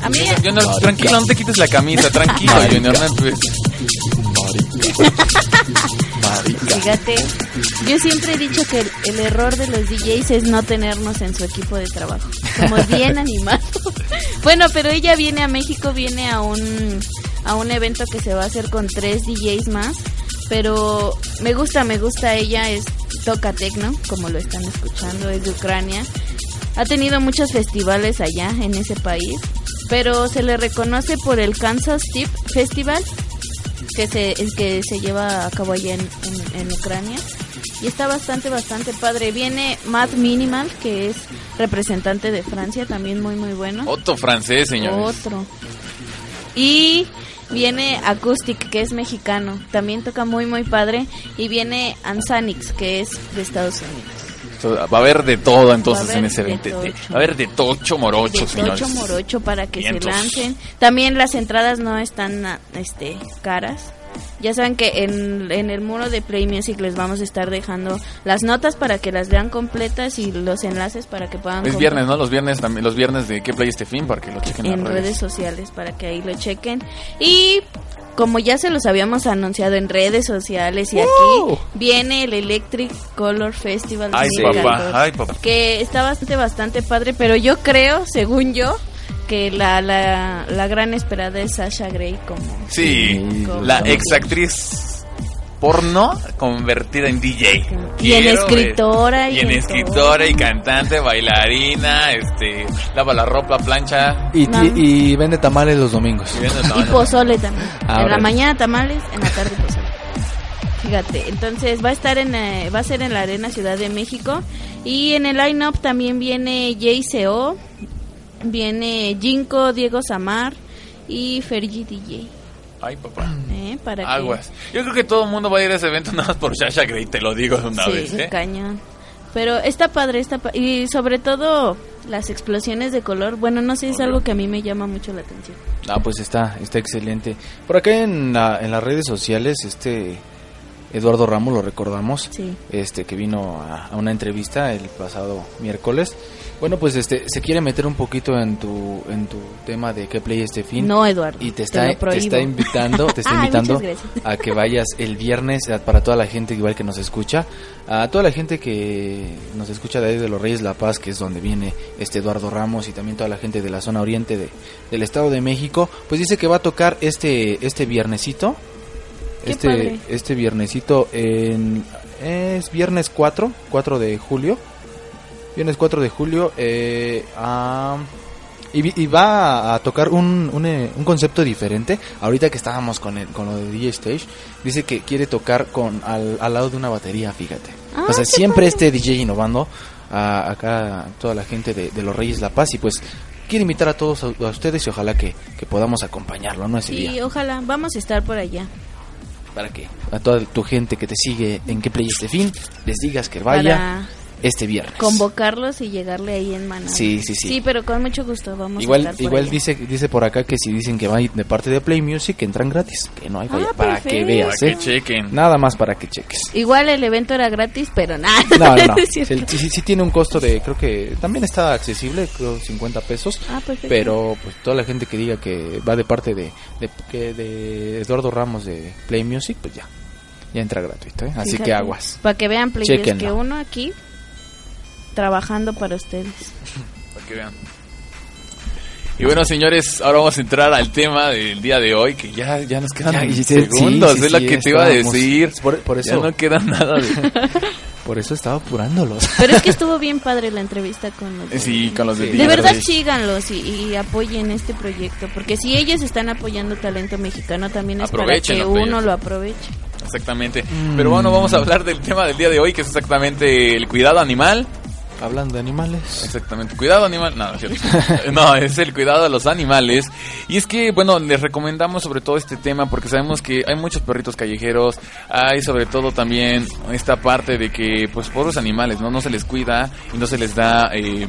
A mí Junior, tranquilo, no te quites la camisa, tranquilo. Junior. no, pues. Fíjate, yo siempre he dicho que el, el error de los DJs es no tenernos en su equipo de trabajo. Somos bien animados. Bueno, pero ella viene a México, viene a un a un evento que se va a hacer con tres DJs más. Pero me gusta, me gusta ella, es toca tecno, como lo están escuchando, es de Ucrania. Ha tenido muchos festivales allá en ese país, pero se le reconoce por el Kansas Tip Festival que se que se lleva a cabo allá en, en- en Ucrania. Y está bastante bastante padre. Viene Matt Minimal que es representante de Francia también muy muy bueno. Otro francés, señores. otro. Y viene Acoustic que es mexicano. También toca muy muy padre. Y viene Ansanix que es de Estados Unidos Va a haber de todo entonces en ese evento. Va a haber de tocho morocho, de señores. tocho morocho para que Vientos. se lancen. También las entradas no están ah, este caras. Ya saben que en, en el muro de Play Music les vamos a estar dejando las notas para que las vean completas y los enlaces para que puedan Es viernes, ¿no? Los viernes también, los viernes de qué play este fin para que lo chequen en las redes sociales para que ahí lo chequen. Y como ya se los habíamos anunciado en redes sociales y aquí viene el Electric Color Festival Ay, 2014, papá, ay, papá. que está bastante bastante padre, pero yo creo, según yo, que la, la, la gran esperada es Sasha Grey como Sí, Como- la ex actriz porno convertida en DJ. Y en escritora eh, y y en escritora y cantante, bailarina, este, lava la ropa, plancha. Y, No. y vende tamales los domingos. y vende y tamales. pozole también. Ah, en la mañana tamales, en la tarde pozole. Fíjate, entonces va a estar en eh, va a ser en la Arena Ciudad de México y en el line-up también viene JCO, viene Jinko, Diego Samar y Fergie DJ. Ay, papá. ¿eh? Para Aguas. Yo creo que todo el mundo va a ir a ese evento nada más por Sasha Grey, te lo digo de una sí, vez, ¿eh? cañón. Pero está padre, está pa- y sobre todo las explosiones de color. Bueno, no sé, es algo que a mí me llama mucho la atención. Ah, pues está, está excelente. Por acá en, la- en las redes sociales, este Eduardo Ramos, lo recordamos, Sí. este que vino a, a una entrevista el pasado miércoles. Bueno, pues este se quiere meter un poquito en tu en tu tema de qué play este fin. No, Eduardo, Y te está te, está invitando, te está Ay, invitando a que vayas el viernes eh, para toda la gente igual que nos escucha, a toda la gente que nos escucha de ahí de los Reyes La Paz, que es donde viene este Eduardo Ramos y también toda la gente de la zona oriente de, del Estado de México, pues dice que va a tocar este este viernesito. Qué este padre. este viernesito en es viernes 4, 4 de julio. Viernes 4 de julio eh, y, y va a tocar un, un, eh, un concepto diferente. Ahorita que estábamos con, el, con lo de DJ Stage, dice que quiere tocar con al, al lado de una batería, fíjate. Ah, o sea, qué siempre padre. este DJ innovando a, acá toda la gente de, de los Reyes La Paz y pues quiere invitar a todos a, a ustedes y ojalá que, que podamos acompañarlo, ¿no? Ese Y día. ojalá, vamos a estar por allá. Para que a toda tu gente que te sigue en qué play este fin, les digas que vaya Para este viernes. convocarlos y llegarle ahí en mano. Sí, sí, sí. Sí, pero con mucho gusto vamos a Igual, estar por igual allá. dice, dice por acá que si dicen que va de parte de Play Music, que entran gratis. Que no hay falla. Ah, para que veas, Para ¿eh? que chequen. Nada más para que cheques. Igual el evento era gratis, pero nada. No, no, no. Sí, sí, sí tiene un costo de, creo que también está accesible, creo 50 pesos. Ah, perfecto. Pero pues toda la gente que diga que va de parte de, de, que de Eduardo Ramos de Play Music, pues ya. Ya entra gratuito, ¿eh? Así Fíjate, que aguas. Para que vean, Chéquenlo. que uno aquí trabajando para ustedes. Para que vean. Y bueno, señores, ahora vamos a entrar al tema del día de hoy, que ya, ya nos quedan Ya, y sí, segundos, sí, es lo sí, que te iba a decir. Por, por Ya eso, no queda nada de... por eso estaba apurándolos. Pero es que estuvo bien padre la entrevista con los de- Sí, con los de Sí. De verdad síganlos y, y apoyen este proyecto, porque si ellos están apoyando talento mexicano, también es para que uno lo aproveche. Exactamente. Pero bueno, vamos a hablar del tema del día de hoy, que es exactamente el cuidado animal. Hablando de animales. Exactamente, cuidado animal. No, es no, es el cuidado de los animales. Y es que, bueno, les recomendamos sobre todo este tema porque sabemos que hay muchos perritos callejeros. Hay sobre todo también esta parte de que, pues, pobres animales, ¿no? No se les cuida y no se les da eh,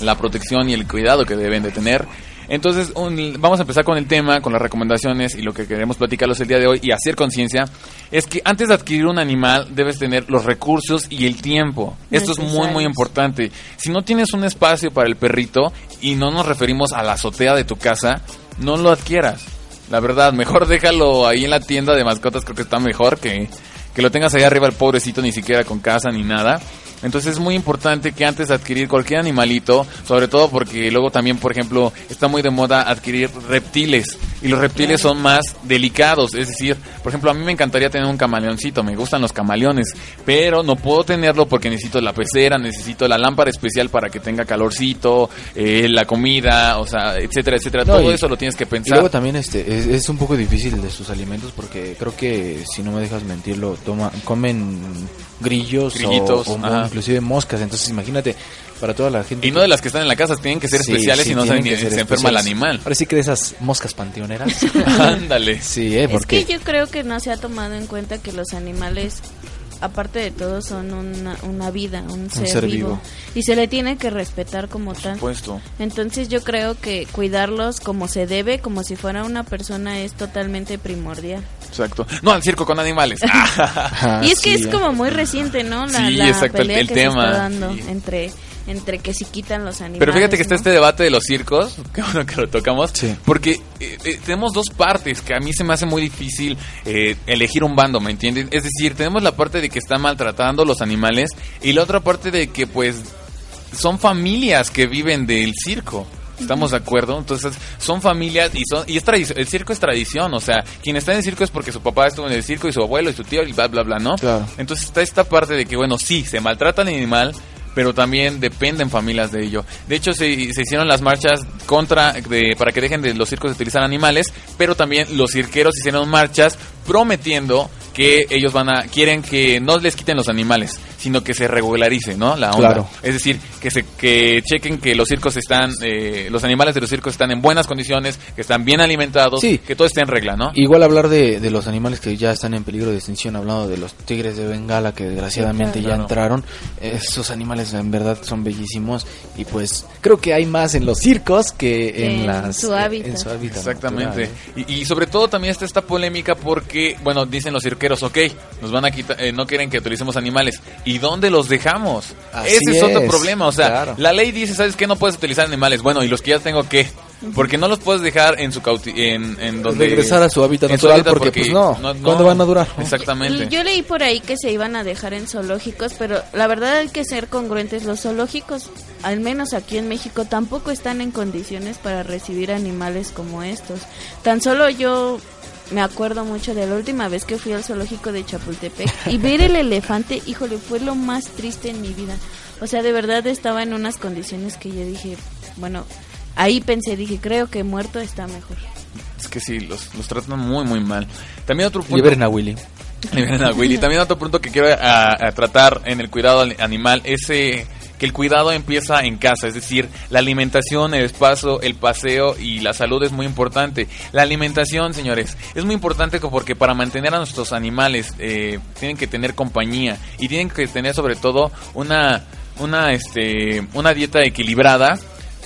la protección y el cuidado que deben de tener. Entonces, un- vamos a empezar con el tema, con las recomendaciones y lo que queremos platicarlos el día de hoy y hacer conciencia es que antes de adquirir un animal debes tener los recursos y el tiempo. Esto es muy, muy importante. Si no tienes un espacio para el perrito y no nos referimos a la azotea de tu casa, no lo adquieras. La verdad, mejor déjalo ahí en la tienda de mascotas, creo que está mejor que, que lo tengas ahí arriba el pobrecito ni siquiera con casa ni nada. Entonces es muy importante que antes de adquirir cualquier animalito, sobre todo porque luego también, por ejemplo, está muy de moda adquirir reptiles. Y los reptiles son más delicados. Es decir, por ejemplo, a mí me encantaría tener un camaleoncito, me gustan los camaleones, pero no puedo tenerlo porque necesito la pecera, necesito la lámpara especial para que tenga calorcito, eh, la comida, o sea, etcétera, etcétera. No, Todo y- eso lo tienes que Y pensar. luego también este es, es un poco difícil de sus alimentos porque creo que si no me dejas mentirlo, toma, comen grillos o- Grillitos, o, ajá. Inclusive moscas. Entonces imagínate para toda la gente. Y no de las que están en la casa, tienen que ser Sí, especiales sí, y no se, tienen ni- se enferma el animal. Ahora sí que de esas moscas panteoneras. Ándale. Sí, eh, Es porque que yo creo que no se ha tomado en cuenta que los animales, aparte de todo, son una, una vida, un ser, ser vivo. vivo. Y se le tiene que respetar como tal. Puesto. Entonces yo creo que cuidarlos como se debe, como si fuera una persona, es totalmente primordial. Exacto. No al circo con animales. Ah, y es que sí, es como muy reciente, ¿no? La, Sí, la exacto, el- pelea el que tema. se está dando Sí. entre entre que si quitan los animales. Pero fíjate que está este debate de los circos, que bueno que lo tocamos, Sí. porque eh, eh, tenemos dos partes que a mí se me hace muy difícil eh, elegir un bando, ¿me entiendes? Es decir, tenemos la parte de que están maltratando los animales y la otra parte de que pues son familias que viven del circo. ¿Estamos de acuerdo? Entonces, son familias y son y es tradición, el circo es tradición, o sea, quien está en el circo es porque su papá estuvo en el circo y su abuelo y su tío y bla bla bla, ¿no? Claro. Entonces está esta parte de que, bueno, sí, se maltrata al animal, pero también dependen familias de ello. De hecho, se, se hicieron las marchas contra, de, para que dejen de los circos de utilizar animales, pero también los cirqueros hicieron marchas prometiendo que ellos van a, quieren que no les quiten los animales, sino que se regularice, ¿no? La onda. Claro. Es decir, que se que chequen que los circos están, eh, los animales de los circos están en buenas condiciones, que están bien alimentados, Sí. que todo esté en regla, ¿no? Igual hablar de, de los animales que ya están en peligro de extinción, hablando de los tigres de Bengala que desgraciadamente Sí, ya entraron. Esos animales en verdad son bellísimos y pues creo que hay más en los circos que en, En las su hábitat. en su hábitat Exactamente. natural. Y, y sobre todo también está esta polémica porque, bueno, dicen los cirqueros, ok, nos van a quitar, eh, no quieren que utilicemos animales. ¿Y dónde los dejamos? Así Ese es, otro problema. O sea, claro. la ley dice, ¿sabes qué? No puedes utilizar animales. Bueno, ¿y los que ya tengo qué? Porque no los puedes dejar en su cauti en, en donde Regresar a su hábitat en su natural, porque, pues, no. ¿Cuándo van a durar? Exactamente. Yo leí por ahí que se iban a dejar en zoológicos, pero la verdad hay que ser congruentes. Los zoológicos, al menos aquí en México, tampoco están en condiciones para recibir animales como estos. Tan solo yo me acuerdo mucho de la última vez que fui al zoológico de Chapultepec y ver el elefante, híjole, fue lo más triste en mi vida. O sea, de verdad estaba en unas condiciones que yo dije, bueno, ahí pensé, dije, creo que muerto está mejor. Es que sí, los, los tratan muy, muy mal. También otro punto... Liberen a Willy. Liberen a Willy. También otro punto que quiero a- a tratar en el cuidado al- animal es eh, que el cuidado empieza en casa, es decir, la alimentación, el espacio, el paseo y la salud es muy importante. La alimentación, señores, es muy importante porque para mantener a nuestros animales eh, tienen que tener compañía y tienen que tener sobre todo una una este una dieta equilibrada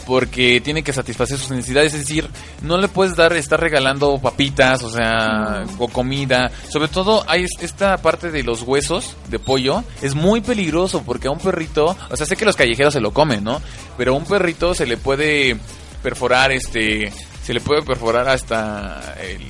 porque tiene que satisfacer sus necesidades, es decir, no le puedes dar estar regalando papitas, o sea, o comida. Sobre todo hay es- esta parte de los huesos de pollo es muy peligroso porque a un perrito, o sea, sé que los callejeros se lo comen, ¿no? Pero a un perrito se le puede perforar este se le puede perforar hasta el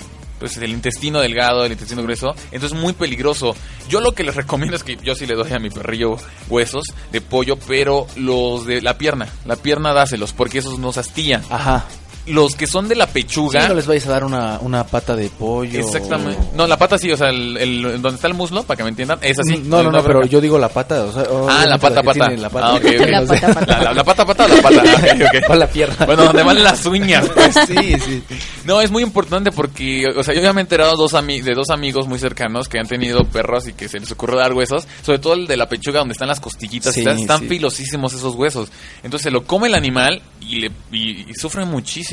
pues el intestino delgado, el intestino grueso, entonces es muy peligroso. Yo lo que les recomiendo es que yo sí le doy a mi perrillo huesos de pollo, pero los de la pierna, la pierna dáselos, porque esos nos astillan. Ajá. Los que son de la pechuga, Sí, no les vais a dar una, una pata de pollo. Exactamente. No, la pata sí, o sea, el, el- donde está el muslo, para que me entiendan, es así. No, no, no, pero yo digo la pata. O sea, Ah, la pata, pata. La pata. Ah, ok, ok. No sé. La, la- la pata, pata o la pata. Ah, ok, ok. O la pierna. Bueno, donde van las uñas, pues. Sí, sí. No, es muy importante porque, o sea, yo ya me he enterado dos de dos amigos muy cercanos que han tenido perros y que se les ocurre dar huesos, sobre todo el de la pechuga donde están las costillitas, Sí, están, están sí. filosísimos esos huesos. Entonces se lo come el animal y, le, y, y sufre muchísimo,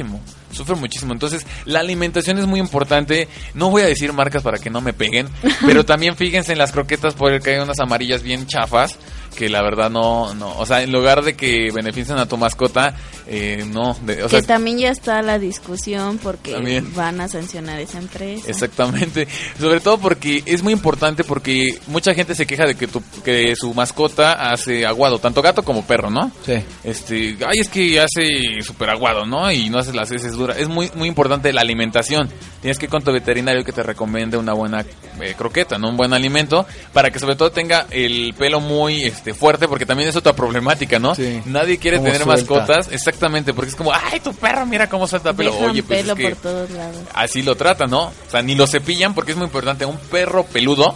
sufre muchísimo. Entonces la alimentación es muy importante. No voy a decir marcas para que no me peguen, pero también fíjense en las croquetas porque hay unas amarillas bien chafas que la verdad no, no, o sea, en lugar de que beneficien a tu mascota, eh, no, de- o sea, que también ya está la discusión porque También. van a sancionar esa empresa. Exactamente, sobre todo porque es muy importante porque mucha gente se queja de que tu, que su mascota hace aguado, tanto gato como perro, ¿no? Sí. Este, ay, es que hace súper aguado, ¿no? Y no hace las heces duras. Es muy muy importante la alimentación. Tienes que ir con tu veterinario que te recomiende una buena eh, croqueta, ¿no? Un buen alimento para que sobre todo tenga el pelo muy este fuerte porque también es otra problemática, ¿no? Sí. Nadie quiere tener suelta. mascotas, exactamente, porque es como, ay, tu perro, mira cómo suelta pelo. Dejan Oye, pues pelo es que por todos lados. así lo tratan, ¿no? O sea, ni lo cepillan porque es muy importante. Un perro peludo,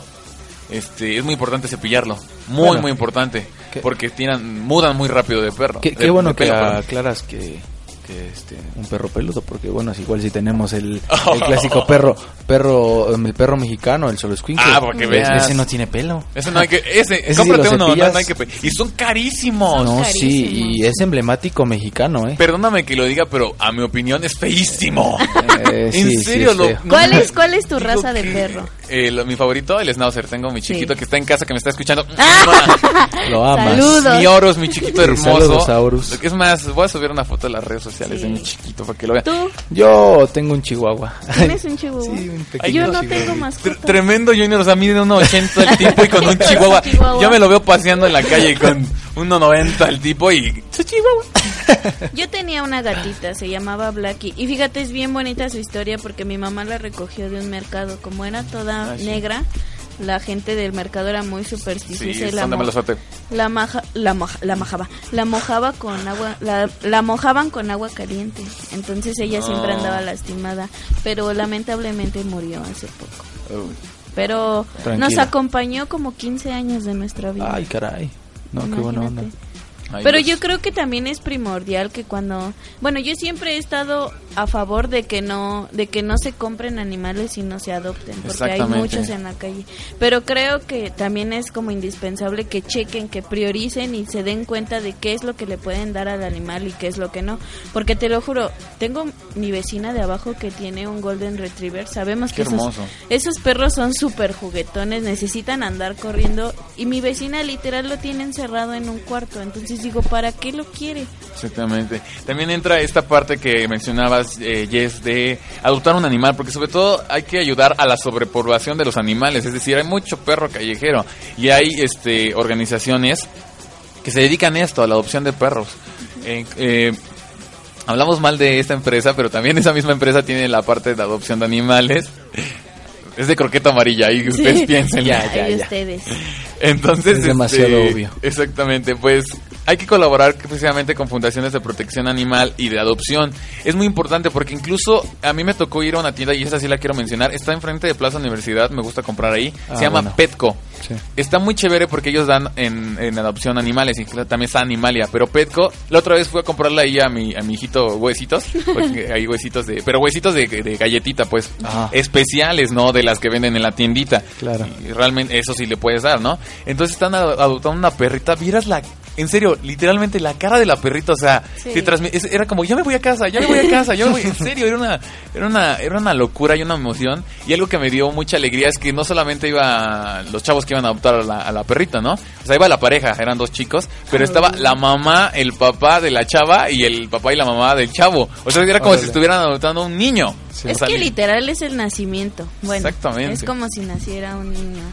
este, es muy importante cepillarlo. Muy, Bueno. muy importante. Porque tiran, mudan muy rápido de perro. Qué, de- qué bueno de que aclaras que, que este, un perro peludo, porque bueno, es igual si tenemos el, el clásico perro, perro, el perro mexicano, el solo squincle. Ah, porque veas. Ese no tiene pelo. Ese no hay que, ese, Ese sí cómprate uno, no, cepillas. no hay que pe- Y son carísimos. No, sí, y es emblemático mexicano, ¿eh? Perdóname que lo diga, pero a mi opinión es feísimo. Eh, en sí, sí, serio, es lo, feo. no ¿Cuál es, ¿Cuál es tu raza de perro? Eh, lo- mi favorito, el Schnauzer. Tengo mi chiquito que está en casa, que me está escuchando. Lo amas. Saludos. Mi Horus, mi chiquito Sí, hermoso. saludos. Es más, voy a subir una foto a las redes sociales de mi chiquito para que lo vean. ¿Tú Yo tengo un chihuahua. tienes un chihuahua? pequeño Yo no chihuahua. tengo mascota. Tremendo Junior, o sea, mide 1.80 el tipo y con un chihuahua. Chihuahua. Yo me lo veo paseando en la calle con 1.90 el tipo y su chihuahua. Yo tenía una gatita, se llamaba Blackie. Y fíjate, es bien bonita su historia porque mi mamá la recogió de un mercado. Como era toda Ah, sí. negra, la gente del mercado era muy supersticiosa. Sí, y la, mo- la, maja- la, moja- la majaba. La mojaba con agua, la, la mojaban con agua caliente. Entonces ella siempre No. andaba lastimada. Pero lamentablemente murió hace poco. Pero Tranquila. nos acompañó como 15 años de nuestra vida. Ay, caray. No, qué buena onda. Ay, Pero Dios. yo creo que también es primordial que cuando, bueno, yo siempre he estado a favor de que no, de que no se compren animales y no se adopten, porque hay muchos en la calle. Pero creo que también es como indispensable que chequen, que prioricen y se den cuenta de qué es lo que le pueden dar al animal y qué es lo que no. Porque te lo juro, tengo mi vecina de abajo que tiene un golden retriever. Sabemos Qué que esos, esos perros son súper juguetones, necesitan andar corriendo y mi vecina literal lo tiene encerrado en un cuarto. Entonces digo, ¿para qué lo quiere? Exactamente. También entra esta parte que mencionabas, eh, Jess, de adoptar un animal, porque sobre todo hay que ayudar a la sobrepoblación de los animales. Es decir, hay mucho perro callejero y hay este organizaciones que se dedican a esto, a la adopción de perros. Eh, eh, hablamos mal de esta empresa, pero también esa misma empresa tiene la parte de adopción de animales. Es de croqueta amarilla, ahí ustedes Sí. piensen. Ay, ustedes. Entonces, Es demasiado este, obvio. Exactamente, pues hay que colaborar precisamente con fundaciones de protección animal y de adopción. Es muy importante porque incluso a mí me tocó ir a una tienda y esa sí la quiero mencionar. Está enfrente de Plaza Universidad, me gusta comprar ahí. Ah, Se llama bueno. Petco. Sí. Está muy chévere porque ellos dan en, en adopción animales, incluso también está Animalia, pero Petco, la otra vez fui a comprarle ahí a mi, a mi hijito huesitos, porque hay huesitos de, pero huesitos de, de galletita, pues, Ajá. especiales, ¿no? De las que venden en la tiendita. Claro. Y realmente eso sí le puedes dar, ¿no? Entonces están ad- adoptando una perrita, vieras la, en serio, literalmente la cara de la perrita, o sea, Sí. te transmi- es- era como, ya me voy a casa, ya me voy a casa, ya me voy, en serio, era una, era una, era una locura y una emoción. Y algo que me dio mucha alegría es que no solamente iba los chavos que iban a adoptar a la, a la perrita, ¿no? O sea, iba la pareja, eran dos chicos, pero estaba la mamá, el papá de la chava y el papá y la mamá del chavo. O sea, era como Órale. si estuvieran adoptando a un niño. Es O sea, que li- literal es el nacimiento. Bueno, Exactamente. es como si naciera un niño.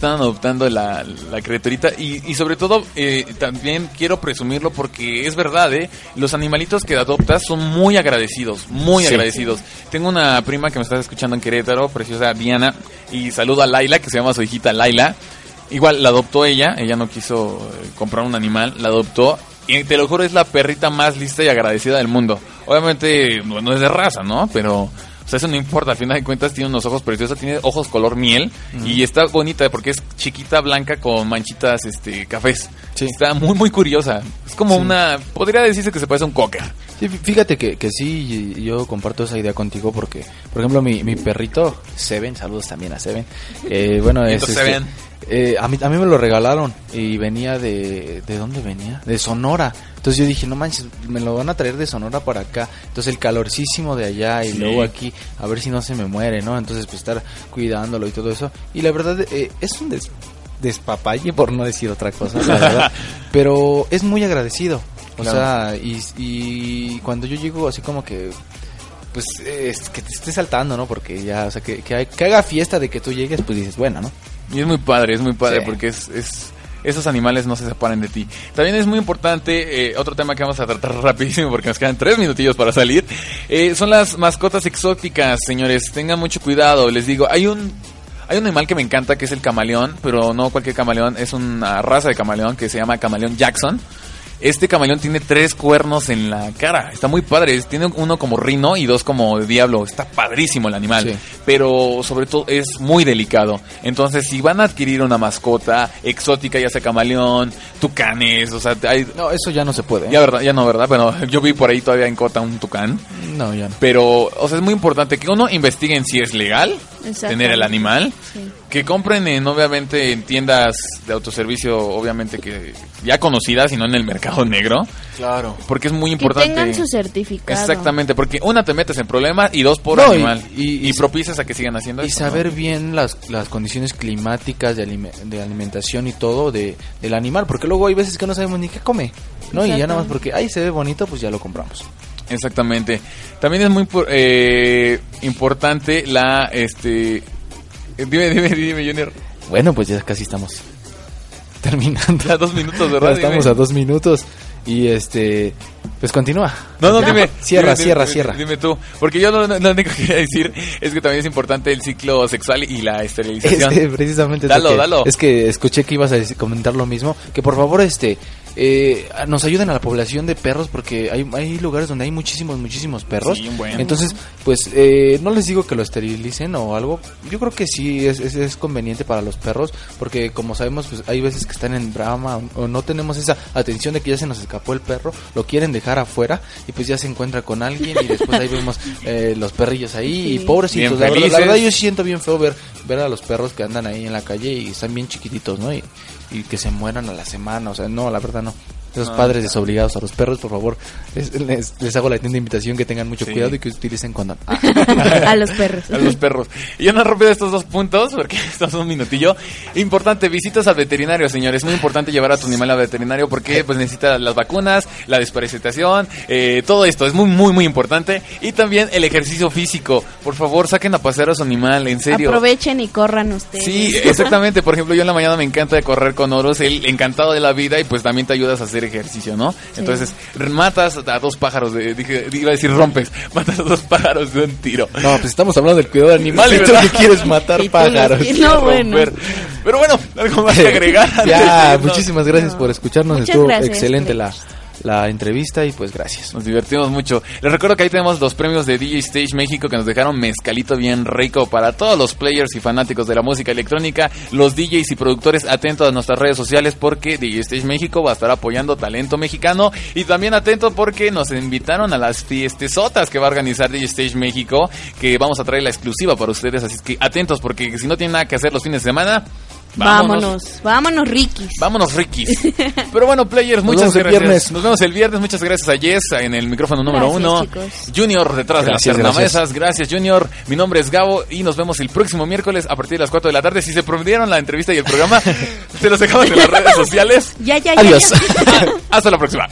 Están adoptando la, la criaturita y, y sobre todo eh, también quiero presumirlo porque es verdad, ¿eh? Los animalitos que adoptas son muy agradecidos, muy Sí. agradecidos. Tengo una prima que me está escuchando en Querétaro, preciosa Diana, y saludo a Laila, que se llama su hijita Laila. Igual la adoptó ella, ella no quiso eh, comprar un animal, la adoptó. Y te lo juro, es la perrita más lista y agradecida del mundo. Obviamente no, es de raza, ¿no? Pero sea, eso no importa, al final de cuentas tiene unos ojos preciosos, tiene ojos color miel y está bonita porque es chiquita, blanca con manchitas este cafés. Está muy muy curiosa. Es como Sí. una podría decirse que se parece a un cocker. Sí, fí- fíjate que, que sí, yo comparto esa idea contigo porque, por ejemplo, mi, mi perrito, Seven, saludos también a Seven, eh, bueno, es... Este, Seven. Eh, a, mí, a mí me lo regalaron y venía de... ¿De dónde venía? De Sonora. Entonces yo dije, no manches, me lo van a traer de Sonora para acá. Entonces el calorcísimo de allá y Sí. luego aquí, a ver si no se me muere, ¿no? Entonces pues estar cuidándolo y todo eso. Y la verdad eh, es un des- despapalle, por no decir otra cosa, la verdad. Pero es muy agradecido. O Claro. sea, y, y cuando yo llego así como que pues es que te esté saltando, ¿no? Porque ya, o sea, que, que, que haga fiesta de que tú llegues, pues dices, bueno, ¿no? Y es muy padre, es muy padre Sí. porque es, es- esos animales no se separan de ti. También es muy importante, eh, otro tema que vamos a tratar rapidísimo porque nos quedan tres minutillos para salir, eh, son las mascotas exóticas, señores. Tengan mucho cuidado, les digo, hay un... Hay un animal que me encanta que es el camaleón, pero no cualquier camaleón, es una raza de camaleón que se llama camaleón Jackson. Este camaleón tiene tres cuernos en la cara. Está muy padre. Tiene uno como rino y dos como diablo. Está padrísimo el animal. Sí. Pero sobre todo es muy delicado. Entonces, si van a adquirir una mascota exótica, ya sea camaleón, tucanes, o sea, hay... No, eso ya no se puede. ¿eh? Ya, verdad, ya no, ¿verdad? Bueno, yo vi por ahí todavía en Cota un tucán. No, ya no. Pero, o sea, es muy importante que uno investigue en si es legal tener el animal. Que compren en, obviamente, en tiendas de autoservicio, obviamente que ya conocidas y no en el mercado negro. Claro. Porque es muy Que importante. tengan su certificado. Exactamente, porque una te metes en problemas y dos por No, y- animal. Y, propicias a que sigan haciendo Y eso, saber ¿no? bien las, las condiciones climáticas de, alime- de alimentación y todo de, del animal, porque luego hay veces que no sabemos ni qué come, ¿no? Y ya nada más porque, ay, se ve bonito, pues ya lo compramos. Exactamente. También es muy eh, importante la, este... eh, Dime, dime, dime, Junior. Bueno, pues ya casi estamos terminando. A dos minutos, Ya ¿verdad? estamos Dime. a dos minutos y este, pues continúa. No, no, dime. Cierra, Dime, cierra, dime, cierra. Dime tú. Porque yo lo, lo único que quería decir es que también es importante el ciclo sexual y la esterilización. Precisamente Dalo, lo que- dalo. Es que escuché que ibas a comentar lo mismo. Que por favor, este, eh, nos ayuden a la población de perros porque hay, hay lugares donde hay muchísimos, muchísimos perros. Sí. Entonces, pues, eh, no les digo que lo esterilicen o algo. Yo creo que sí es, es, es conveniente para los perros porque como sabemos, pues hay veces que están en drama o, o no tenemos esa atención de que ya se nos escapó el perro, lo quieren dejar afuera y pues ya se encuentra con alguien y después ahí vemos eh, los perrillos ahí y pobrecitos. La verdad, la verdad yo siento bien feo ver, ver a los perros que andan ahí en la calle y están bien chiquititos, ¿no? Y, y que se mueran a la semana, o sea, no, la verdad no. Esos No, padres claro. desobligados a los perros, por favor, les, les, les hago la tienda invitación que tengan mucho Sí. cuidado y que utilicen condón. A los perros. A los perros. Y yo no rápido estos dos puntos, porque estamos un minutillo. Importante, visitas al veterinario, señores. Muy importante llevar a tu animal al veterinario porque pues necesita las vacunas, la desparasitación, eh, todo esto. Es muy, muy, muy importante. Y también el ejercicio físico. Por favor, saquen a pasear a su animal, en serio. Aprovechen y corran ustedes. Sí, exactamente. Por ejemplo, yo en la mañana me encanta correr con Oros, él encantado de la vida y pues también te ayudas a hacer ejercicio, ¿no? Entonces, matas a dos pájaros, de, dije, iba a decir rompes, matas a dos pájaros de un tiro. No, pues estamos hablando del cuidado de animales. Vale, ¿Tú qué quieres matar Y tú pájaros? los quieres romper. Pero bueno, algo más que agregar. ya, muchísimas gracias por escucharnos. Muchas Estuvo gracias, excelente la, la entrevista y pues gracias. Nos divertimos mucho. Les recuerdo que ahí tenemos los premios de DJ Stage México que nos dejaron mezcalito bien rico para todos los players y fanáticos de la música electrónica, los DJs y productores atentos a nuestras redes sociales porque DJ Stage México va a estar apoyando talento mexicano y también atentos porque nos invitaron a las fiestesotas que va a organizar DJ Stage México que vamos a traer la exclusiva para ustedes, así que atentos porque si no tienen nada que hacer los fines de semana, Vámonos, vámonos, Rikis. Vámonos, Rikis. Pero bueno, players, Nos muchas gracias. viernes. Nos vemos el viernes. Muchas gracias a Jess en el micrófono número Gracias, uno. chicos. Junior detrás Gracias, de las tornamesas. Gracias, Junior. Mi nombre es Gabo y nos vemos el próximo miércoles a partir de las 4 de la tarde. Si se perdieron la entrevista y el programa, se los dejamos en las redes sociales. Ya, ya, ya, Adiós. ya. Hasta la próxima.